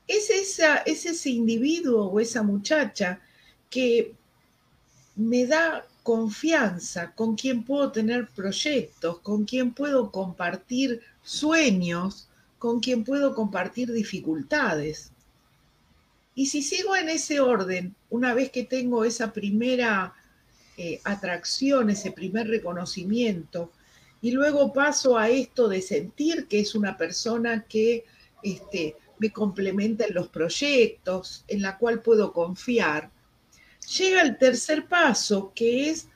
S3: es, esa, es ese individuo o esa muchacha que me da confianza, con quien puedo tener proyectos, con quien puedo compartir sueños, con quien puedo compartir dificultades. Y si sigo en ese orden, una vez que tengo esa primera eh, atracción, ese primer reconocimiento, y luego paso a esto de sentir que es una persona que este, me complementa en los proyectos, en la cual puedo confiar, llega el tercer paso, que es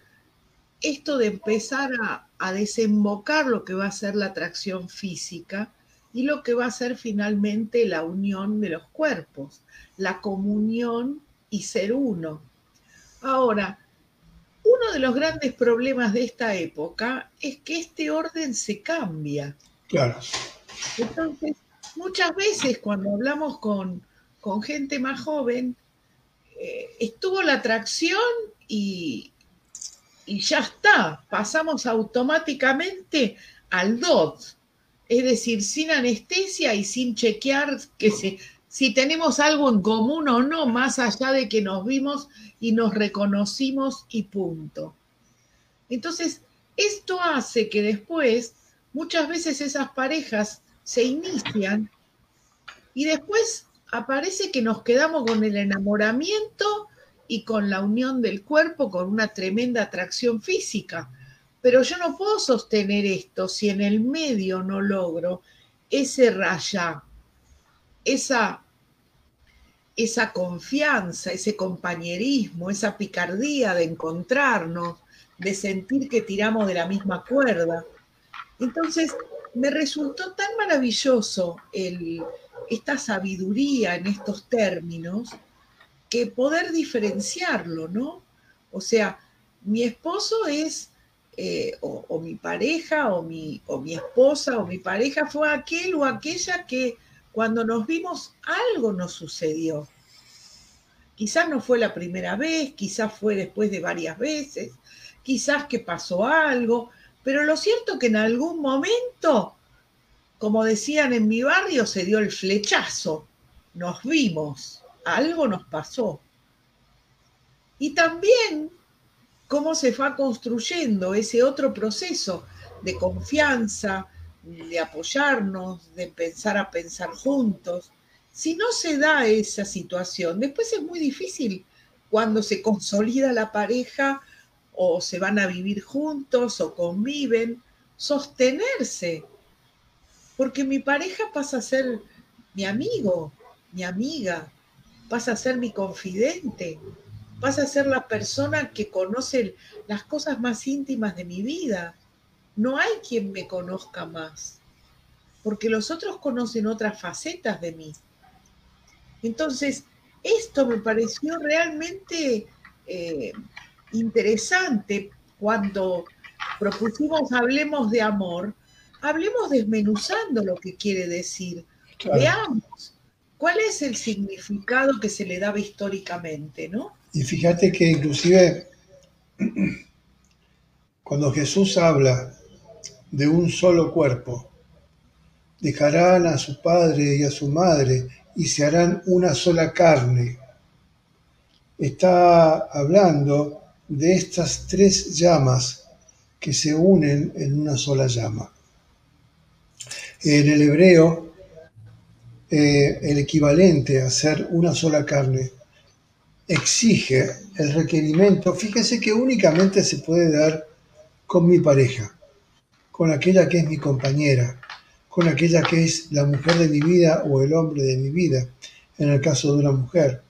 S3: esto de empezar a, a, desembocar lo que va a ser la atracción física y lo que va a ser finalmente la unión de los cuerpos, la comunión y ser uno. Ahora, uno de los grandes problemas de esta época es que este orden se cambia.
S2: Claro.
S3: Entonces, muchas veces cuando hablamos con, con gente más joven, eh, estuvo la atracción y, y ya está, pasamos automáticamente al DOT, es decir, sin anestesia y sin chequear que si tenemos algo en común o no, más allá de que nos vimos y nos reconocimos y punto. Entonces, esto hace que después muchas veces esas parejas se inician y después aparece que nos quedamos con el enamoramiento y con la unión del cuerpo con una tremenda atracción física. Pero yo no puedo sostener esto si en el medio no logro ese raya, esa, esa confianza, ese compañerismo, esa picardía de encontrarnos, de sentir que tiramos de la misma cuerda. Entonces, me resultó tan maravilloso esta sabiduría en estos términos que poder diferenciarlo, ¿no? O sea, mi esposo es, eh, o, mi pareja, o mi, o mi esposa, o mi pareja fue aquel o aquella que cuando nos vimos algo nos sucedió. Quizás no fue la primera vez, quizás fue después de varias veces, quizás que pasó algo, pero lo cierto que en algún momento, como decían en mi barrio, se dio el flechazo, nos vimos, algo nos pasó. Y también cómo se fue construyendo ese otro proceso de confianza, de apoyarnos, de pensar a pensar juntos. Si no se da esa situación, después es muy difícil cuando se consolida la pareja o se van a vivir juntos o conviven, sostenerse. Porque mi pareja pasa a ser mi amigo, mi amiga, pasa a ser mi confidente, pasa a ser la persona que conoce las cosas más íntimas de mi vida. No hay quien me conozca más, porque los otros conocen otras facetas de mí. Entonces, esto me pareció realmente eh, interesante cuando propusimos Hablemos de Amor, hablemos desmenuzando lo que quiere decir. Veamos cuál es el significado que se le daba históricamente, ¿no?
S2: Y fíjate que inclusive cuando Jesús habla de un solo cuerpo, dejarán a su padre y a su madre y se harán una sola carne. Está hablando de estas tres llamas que se unen en una sola llama. En el hebreo, eh, el equivalente a ser una sola carne exige el requerimiento, fíjese que únicamente se puede dar con mi pareja, con aquella que es mi compañera, con aquella que es la mujer de mi vida o el hombre de mi vida, en el caso de una mujer,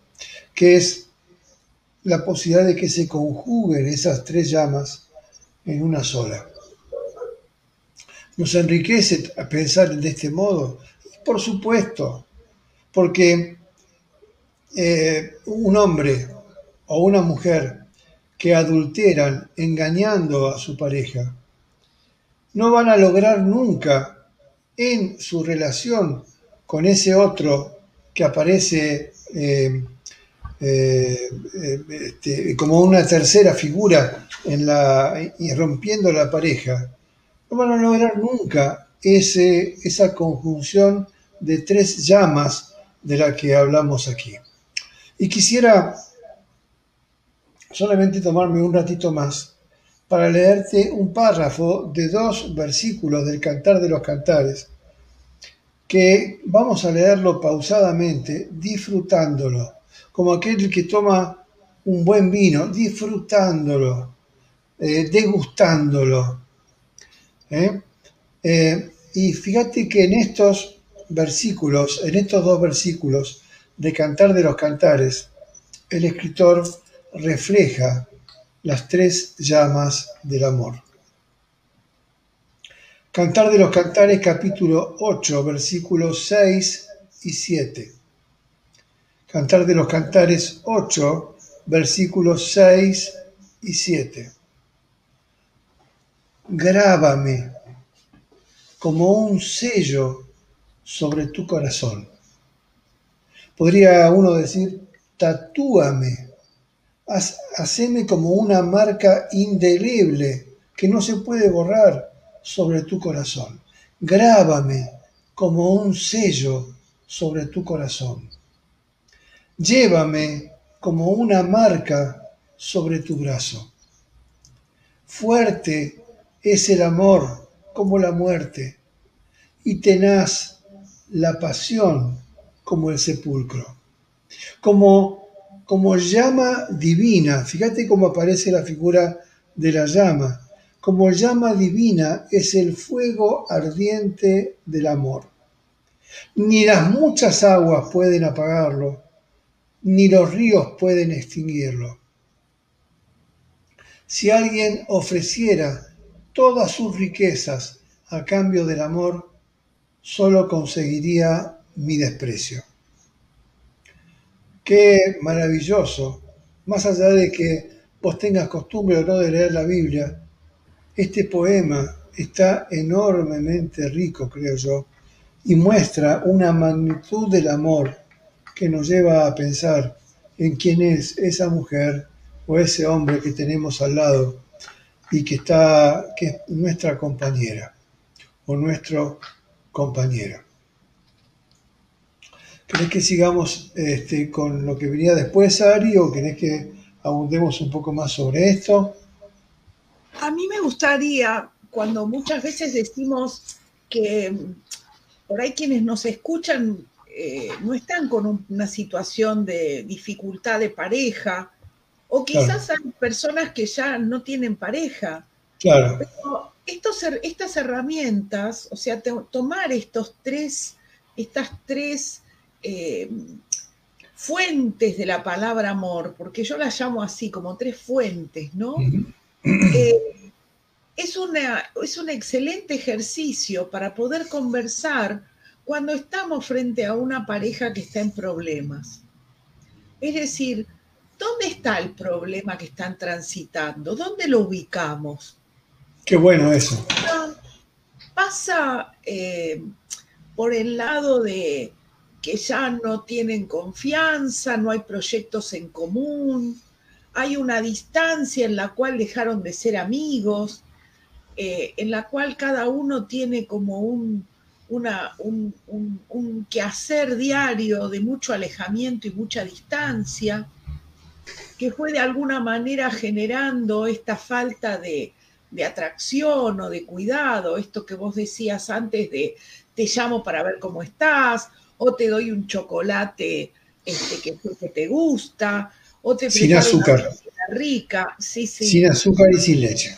S2: que es la posibilidad de que se conjuguen esas tres llamas en una sola. ¿Nos enriquece pensar de este modo? Por supuesto, porque eh, un hombre o una mujer que adulteran engañando a su pareja no van a lograr nunca en su relación con ese otro que aparece eh, eh, este, como una tercera figura en la, y rompiendo la pareja, no van a lograr nunca ese, esa conjunción de tres llamas de la que hablamos aquí. Y quisiera solamente tomarme un ratito más para leerte un párrafo de dos versículos del Cantar de los Cantares, que vamos a leerlo pausadamente, disfrutándolo como aquel que toma un buen vino, disfrutándolo, eh, degustándolo. ¿Eh? Eh, y fíjate que en estos versículos, en estos dos versículos de Cantar de los Cantares, el escritor refleja las tres llamas del amor. Cantar de los Cantares capítulo 8 versículos 6 y 7. Cantar de los Cantares 8, versículos 6 y 7. Grábame como un sello sobre tu corazón. Podría uno decir, tatúame, haceme como una marca indeleble que no se puede borrar sobre tu corazón. Grábame como un sello sobre tu corazón. Llévame como una marca sobre tu brazo. Fuerte es el amor como la muerte y tenaz la pasión como el sepulcro. Como como llama divina. Fíjate cómo aparece la figura de la llama. Como llama divina es el fuego ardiente del amor. Ni las muchas aguas pueden apagarlo, ni los ríos pueden extinguirlo. Si alguien ofreciera todas sus riquezas a cambio del amor, solo conseguiría mi desprecio. Qué maravilloso, más allá de que vos tengas costumbre o no de leer la Biblia, este poema está enormemente rico, creo yo, y muestra una magnitud del amor que nos lleva a pensar en quién es esa mujer o ese hombre que tenemos al lado y que está que es nuestra compañera o nuestro compañero. ¿Querés que sigamos este, con lo que venía después, Ari, o querés que abundemos un poco más sobre esto?
S3: A mí me gustaría, cuando muchas veces decimos que por ahí quienes nos escuchan eh, no están con una situación de dificultad de pareja, o quizás hay personas que ya no tienen pareja.
S2: Claro.
S3: Pero estos, estas herramientas, o sea, tomar estos tres, estas tres eh, fuentes de la palabra amor, porque yo las llamo así, como tres fuentes, ¿no? Eh, es, una, es un excelente ejercicio para poder conversar cuando estamos frente a una pareja que está en problemas. Es decir, ¿dónde está el problema que están transitando? ¿Dónde lo ubicamos?
S2: Qué bueno eso.
S3: Pasa eh, por el lado de que ya no tienen confianza, no hay proyectos en común, hay una distancia en la cual dejaron de ser amigos, eh, en la cual cada uno tiene como un, un, quehacer diario de mucho alejamiento y mucha distancia, que fue de alguna manera generando esta falta de, de atracción o de cuidado, esto que vos decías antes de te llamo para ver cómo estás, o te doy un chocolate este, que, que te gusta, o te
S2: sin azúcar.
S3: rica, sí, sí.
S2: Sin azúcar y sin leche.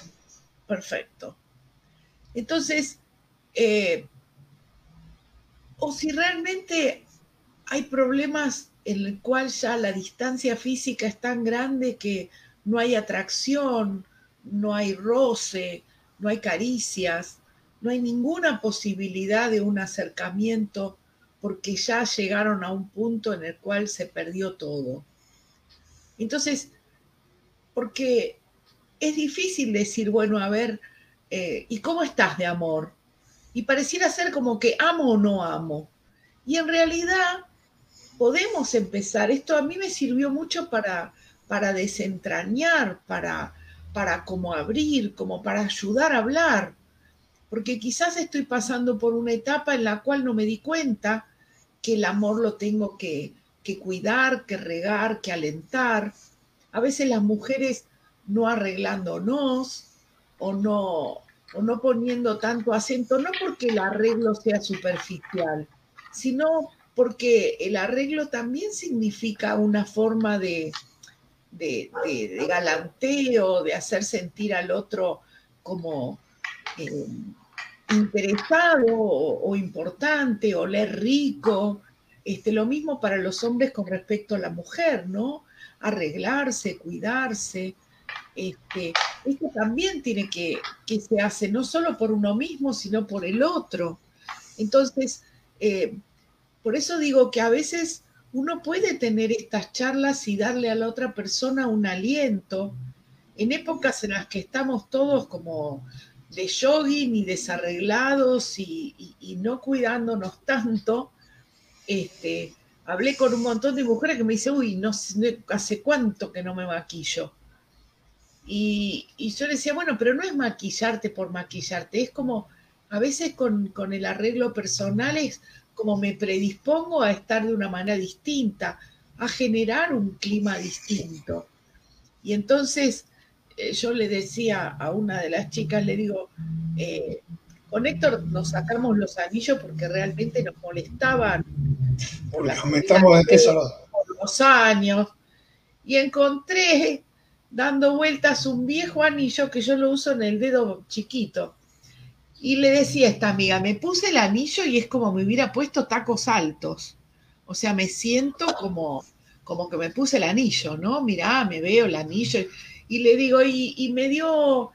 S3: Perfecto. Entonces, eh, o si realmente hay problemas en el cual ya la distancia física es tan grande que no hay atracción, no hay roce, no hay caricias, no hay ninguna posibilidad de un acercamiento porque ya llegaron a un punto en el cual se perdió todo. Entonces, porque es difícil decir, bueno, a ver, eh, ¿y cómo estás de amor? Y pareciera ser como que amo o no amo. Y en realidad podemos empezar, esto a mí me sirvió mucho para, para desentrañar, para, para como abrir, como para ayudar a hablar, porque quizás estoy pasando por una etapa en la cual no me di cuenta que el amor lo tengo que, cuidar, que regar, que alentar. A veces las mujeres no arreglándonos o no, o no poniendo tanto acento, no porque el arreglo sea superficial, sino porque el arreglo también significa una forma de, de, galanteo, de hacer sentir al otro como eh, interesado o, importante, o leer rico. Este, lo mismo para los hombres con respecto a la mujer, ¿no? Arreglarse, cuidarse. Este, esto también tiene que, que se hace no solo por uno mismo, sino por el otro. Entonces, eh, por eso digo que a veces uno puede tener estas charlas y darle a la otra persona un aliento en épocas en las que estamos todos como de jogging y desarreglados y, no cuidándonos tanto, este, hablé con un montón de mujeres que me dicen, uy, hace cuánto que no me maquillo. Y, yo decía, bueno, pero no es maquillarte por maquillarte, es como, a veces con el arreglo personal es como me predispongo a estar de una manera distinta, a generar un clima distinto. Y entonces eh, yo le decía a una de las chicas, le digo, eh, con Héctor nos sacamos los anillos porque realmente nos molestaban
S2: por, aumentamos de peso
S3: por los años. y encontré dando vueltas un viejo anillo que yo lo uso en el dedo chiquito. Y le decía a esta amiga, me puse el anillo y es como me hubiera puesto tacos altos. O sea, me siento como, como que me puse el anillo, ¿no? Mirá, me veo el anillo. Y le digo, y, y me dio,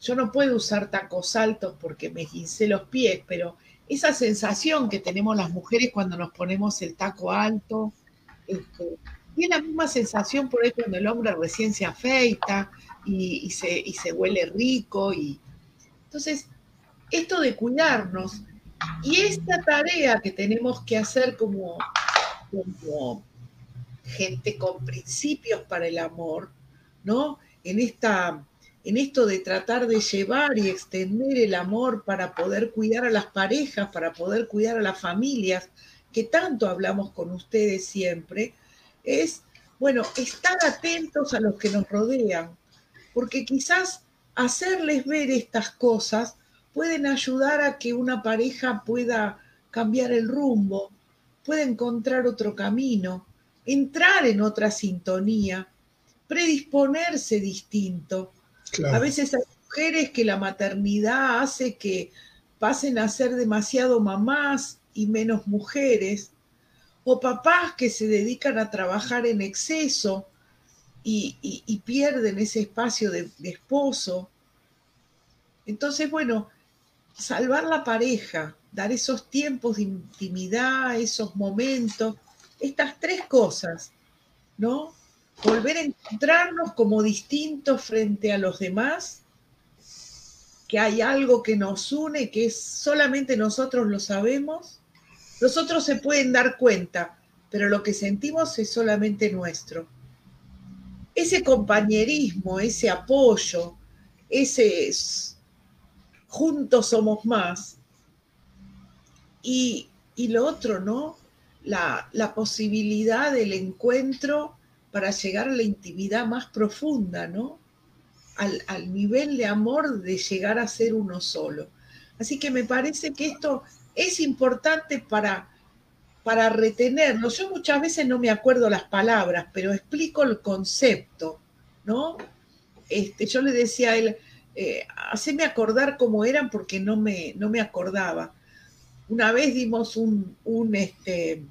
S3: yo no puedo usar tacos altos porque me gincé los pies, pero esa sensación que tenemos las mujeres cuando nos ponemos el taco alto, este, y es la misma sensación por ahí cuando el hombre recién se afeita y, se, y se huele rico. Y... Entonces, esto de cuidarnos y esta tarea que tenemos que hacer como, como gente con principios para el amor, ¿no? En, esta, en esto de tratar de llevar y extender el amor para poder cuidar a las parejas, para poder cuidar a las familias, que tanto hablamos con ustedes siempre, es, bueno, estar atentos a los que nos rodean, porque quizás hacerles ver estas cosas pueden ayudar a que una pareja pueda cambiar el rumbo, pueda encontrar otro camino, entrar en otra sintonía, predisponerse distinto. A veces hay mujeres que la maternidad hace que pasen a ser demasiado mamás y menos mujeres, o papás que se dedican a trabajar en exceso y, pierden ese espacio de, de, esposo. Entonces, bueno, salvar la pareja, dar esos tiempos de intimidad, esos momentos, estas tres cosas, ¿no? Volver a encontrarnos como distintos frente a los demás, que hay algo que nos une, que es solamente nosotros lo sabemos los otros se pueden dar cuenta, pero lo que sentimos es solamente nuestro. Ese compañerismo, ese apoyo, ese juntos somos más. Y, lo otro, ¿no? La, posibilidad del encuentro para llegar a la intimidad más profunda, ¿no? Al, al, nivel de amor de llegar a ser uno solo. Así que me parece que esto es importante para, para retenerlo. Yo muchas veces no me acuerdo las palabras, pero explico el concepto, ¿no? Este, yo le decía a él, eh, haceme acordar cómo eran porque no me, no me acordaba. Una vez dimos un, un, este,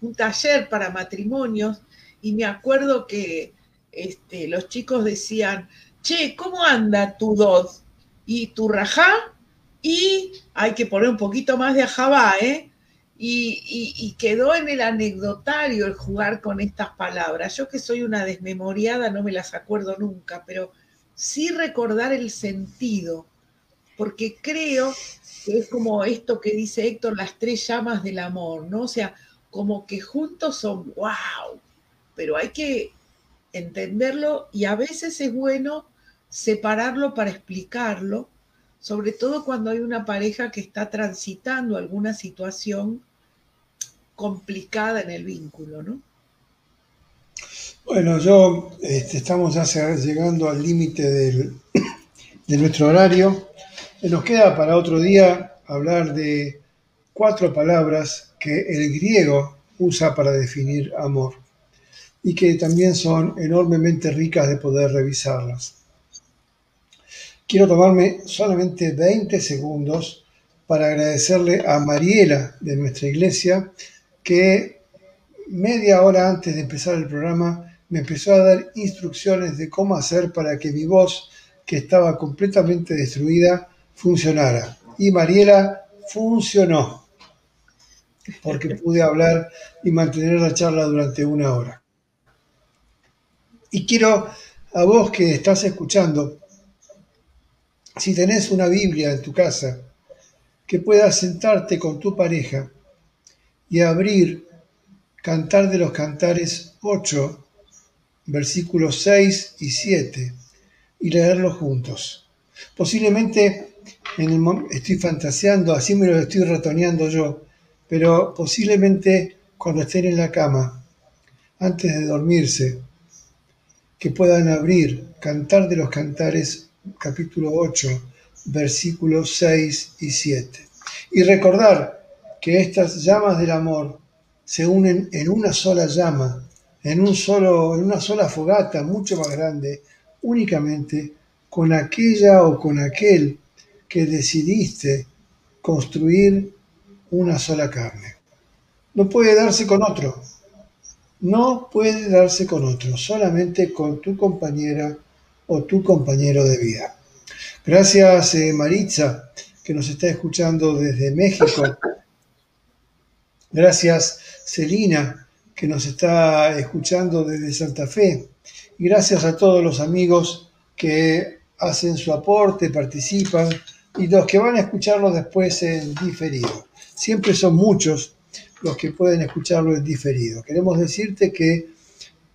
S3: un taller para matrimonios y me acuerdo que este, los chicos decían, che, ¿cómo anda tu dos? ¿Y tu rajá? y hay que poner un poquito más de ajabá, ¿eh? Y, quedó en el anecdotario el jugar con estas palabras. Yo que soy una desmemoriada no me las acuerdo nunca, pero sí recordar el sentido, porque creo que es como esto que dice Héctor, las tres llamas del amor, ¿no? O sea, como que juntos son wow, pero hay que entenderlo y a veces es bueno separarlo para explicarlo sobre todo cuando hay una pareja que está transitando alguna situación complicada en el vínculo, ¿no?
S2: Bueno, yo este, estamos ya llegando al límite de nuestro horario. Nos queda para otro día hablar de cuatro palabras que el griego usa para definir amor y que también son enormemente ricas de poder revisarlas. Quiero tomarme solamente 20 segundos para agradecerle a Mariela de nuestra iglesia que media hora antes de empezar el programa me empezó a dar instrucciones de cómo hacer para que mi voz, que estaba completamente destruida, funcionara. Y Mariela funcionó, porque pude hablar y mantener la charla durante una hora. Y quiero a vos que estás escuchando, si tenés una Biblia en tu casa, que puedas sentarte con tu pareja y abrir Cantar de los Cantares 8, versículos 6 y 7, y leerlos juntos. Posiblemente en el estoy fantaseando, así me lo estoy ratoneando yo, pero posiblemente cuando estén en la cama, antes de dormirse, que puedan abrir Cantar de los Cantares capítulo 8, versículos 6 y 7. Y recordar que estas llamas del amor se unen en una sola llama en, un solo, en una sola fogata mucho más grande, únicamente con aquella o con aquel que decidiste construir una sola carne. No puede darse con otro, no puede darse con otro, solamente con tu compañera o tu compañero de vida. Gracias eh, Maritza, que nos está escuchando desde México. Gracias Celina, que nos está escuchando desde Santa Fe. Gracias a todos los amigos que hacen su aporte, participan y los que van a escucharlo después en diferido. Siempre son muchos los que pueden escucharlo en diferido. Queremos decirte que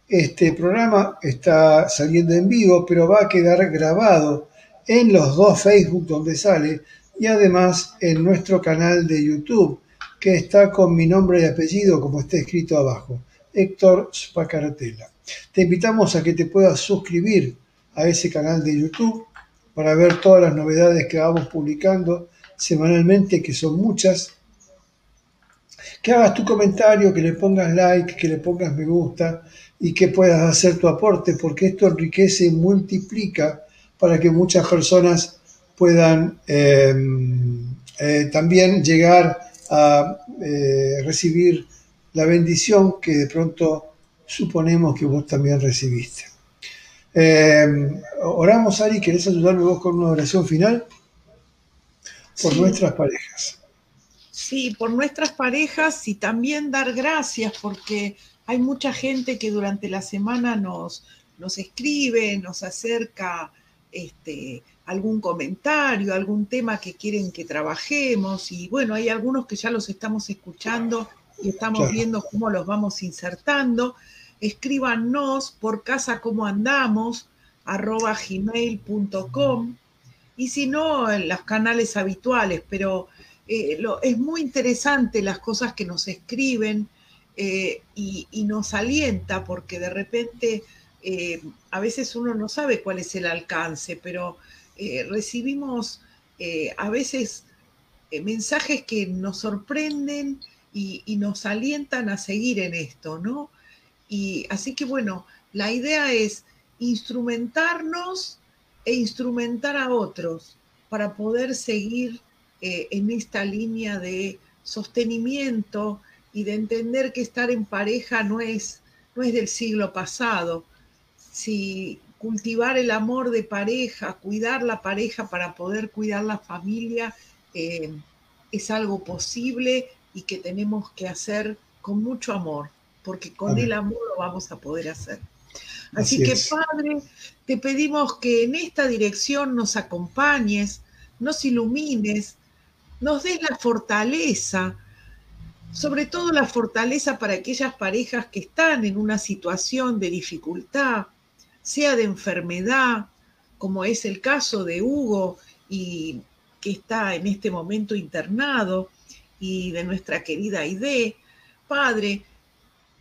S2: este programa está saliendo en vivo, pero va a quedar grabado en los dos Facebook donde sale y además en nuestro canal de YouTube, que está con mi nombre y apellido como está escrito abajo, Héctor Spacarotela. Te invitamos a que te puedas suscribir a ese canal de YouTube para ver todas las novedades que vamos publicando semanalmente, que son muchas. Que hagas tu comentario, que le pongas like, que le pongas me gusta y que puedas hacer tu aporte, porque esto enriquece y multiplica para que muchas personas puedan em, eh, también llegar a eh, recibir la bendición que de pronto suponemos que vos también recibiste. Em, oramos, Ari, ¿querés ayudarme vos con una oración final? Por nuestras parejas.
S3: Sí, por nuestras parejas y también dar gracias porque hay mucha gente que durante la semana nos, nos escribe, nos acerca este, algún comentario, algún tema que quieren que trabajemos y bueno, hay algunos que ya los estamos escuchando y estamos viendo cómo los vamos insertando. Escríbanos por casa como andamos arroba gmail.com y si no en los canales habituales, pero eh, es muy interesante las cosas que nos escriben eh, y, nos alienta porque de repente eh, a veces uno no sabe cuál es el alcance, pero recibimos a veces mensajes que nos sorprenden y, y, nos alientan a seguir en esto, ¿no? Y así que bueno, la idea es instrumentarnos e instrumentar a otros para poder seguir eh, en esta línea de sostenimiento y de entender que estar en pareja no es, no es del siglo pasado. Si cultivar el amor de pareja, cuidar la pareja para poder cuidar la familia, eh, es algo posible y que tenemos que hacer con mucho amor, porque con el amor lo vamos a poder hacer. Así, que, Padre, te pedimos que en esta dirección nos acompañes, nos ilumines, nos des la fortaleza, sobre todo la fortaleza para aquellas parejas que están en una situación de dificultad, sea de enfermedad, como es el caso de Hugo y que está en este momento internado, y de nuestra querida Aide. Padre,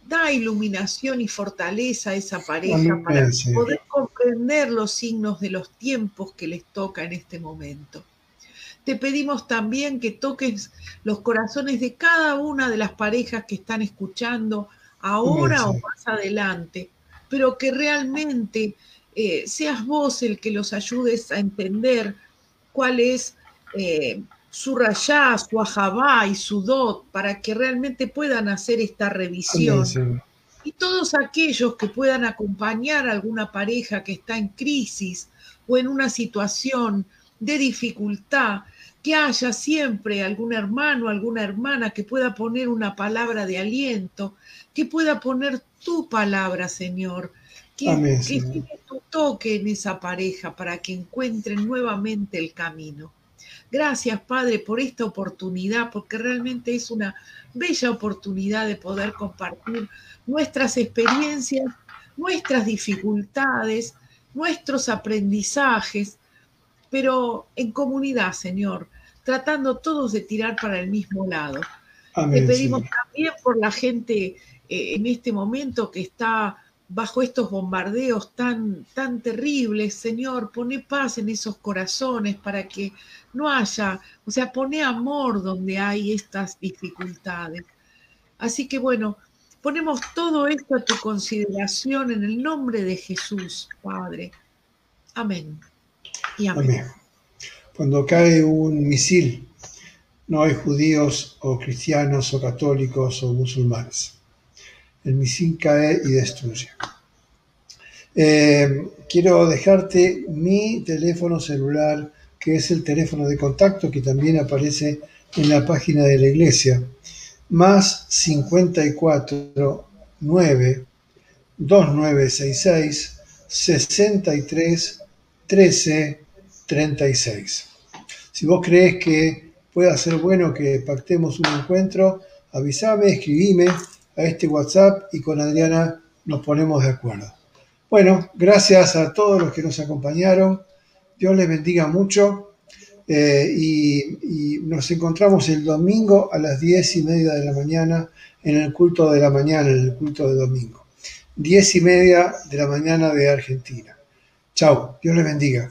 S3: da iluminación y fortaleza a esa pareja para poder comprender los signos de los tiempos que les toca en este momento. Te pedimos también que toques los corazones de cada una de las parejas que están escuchando ahora o más adelante, pero que realmente eh, seas vos el que los ayudes a entender cuál es eh, su rayá, su ajabá y su dot para que realmente puedan hacer esta revisión. Y todos aquellos que puedan acompañar a alguna pareja que está en crisis o en una situación de dificultad, que haya siempre algún hermano, alguna hermana que pueda poner una palabra de aliento, que pueda poner tu palabra, Señor, que, que tu toque en esa pareja para que encuentren nuevamente el camino. Gracias, Padre, por esta oportunidad, porque realmente es una bella oportunidad de poder compartir nuestras experiencias, nuestras dificultades, nuestros aprendizajes, pero en comunidad, Señor, tratando todos de tirar para el mismo lado. Te pedimos también por la gente eh, en este momento que está bajo estos bombardeos tan, tan terribles, Señor, pone paz en esos corazones para que no haya, o sea, pone amor donde hay estas dificultades. Así que bueno, Ponemos todo esto a tu consideración en el nombre de Jesús, Padre. Amén. Y amén. amén.
S2: Cuando cae un misil, no hay judíos o cristianos o católicos o musulmanes. El misil cae y destruye. Eh, quiero dejarte mi teléfono celular, que es el teléfono de contacto que también aparece en la página de la iglesia más 54 9 2966 63 13 36. Si vos crees que pueda ser bueno que pactemos un encuentro, avísame, escribime a este WhatsApp y con Adriana nos ponemos de acuerdo. Bueno, gracias a todos los que nos acompañaron. Dios les bendiga mucho. Eh, y, nos encontramos el domingo a las diez y media de la mañana en el culto de la mañana, en el culto de domingo. Diez y media de la mañana de Argentina. Chao, Dios les bendiga.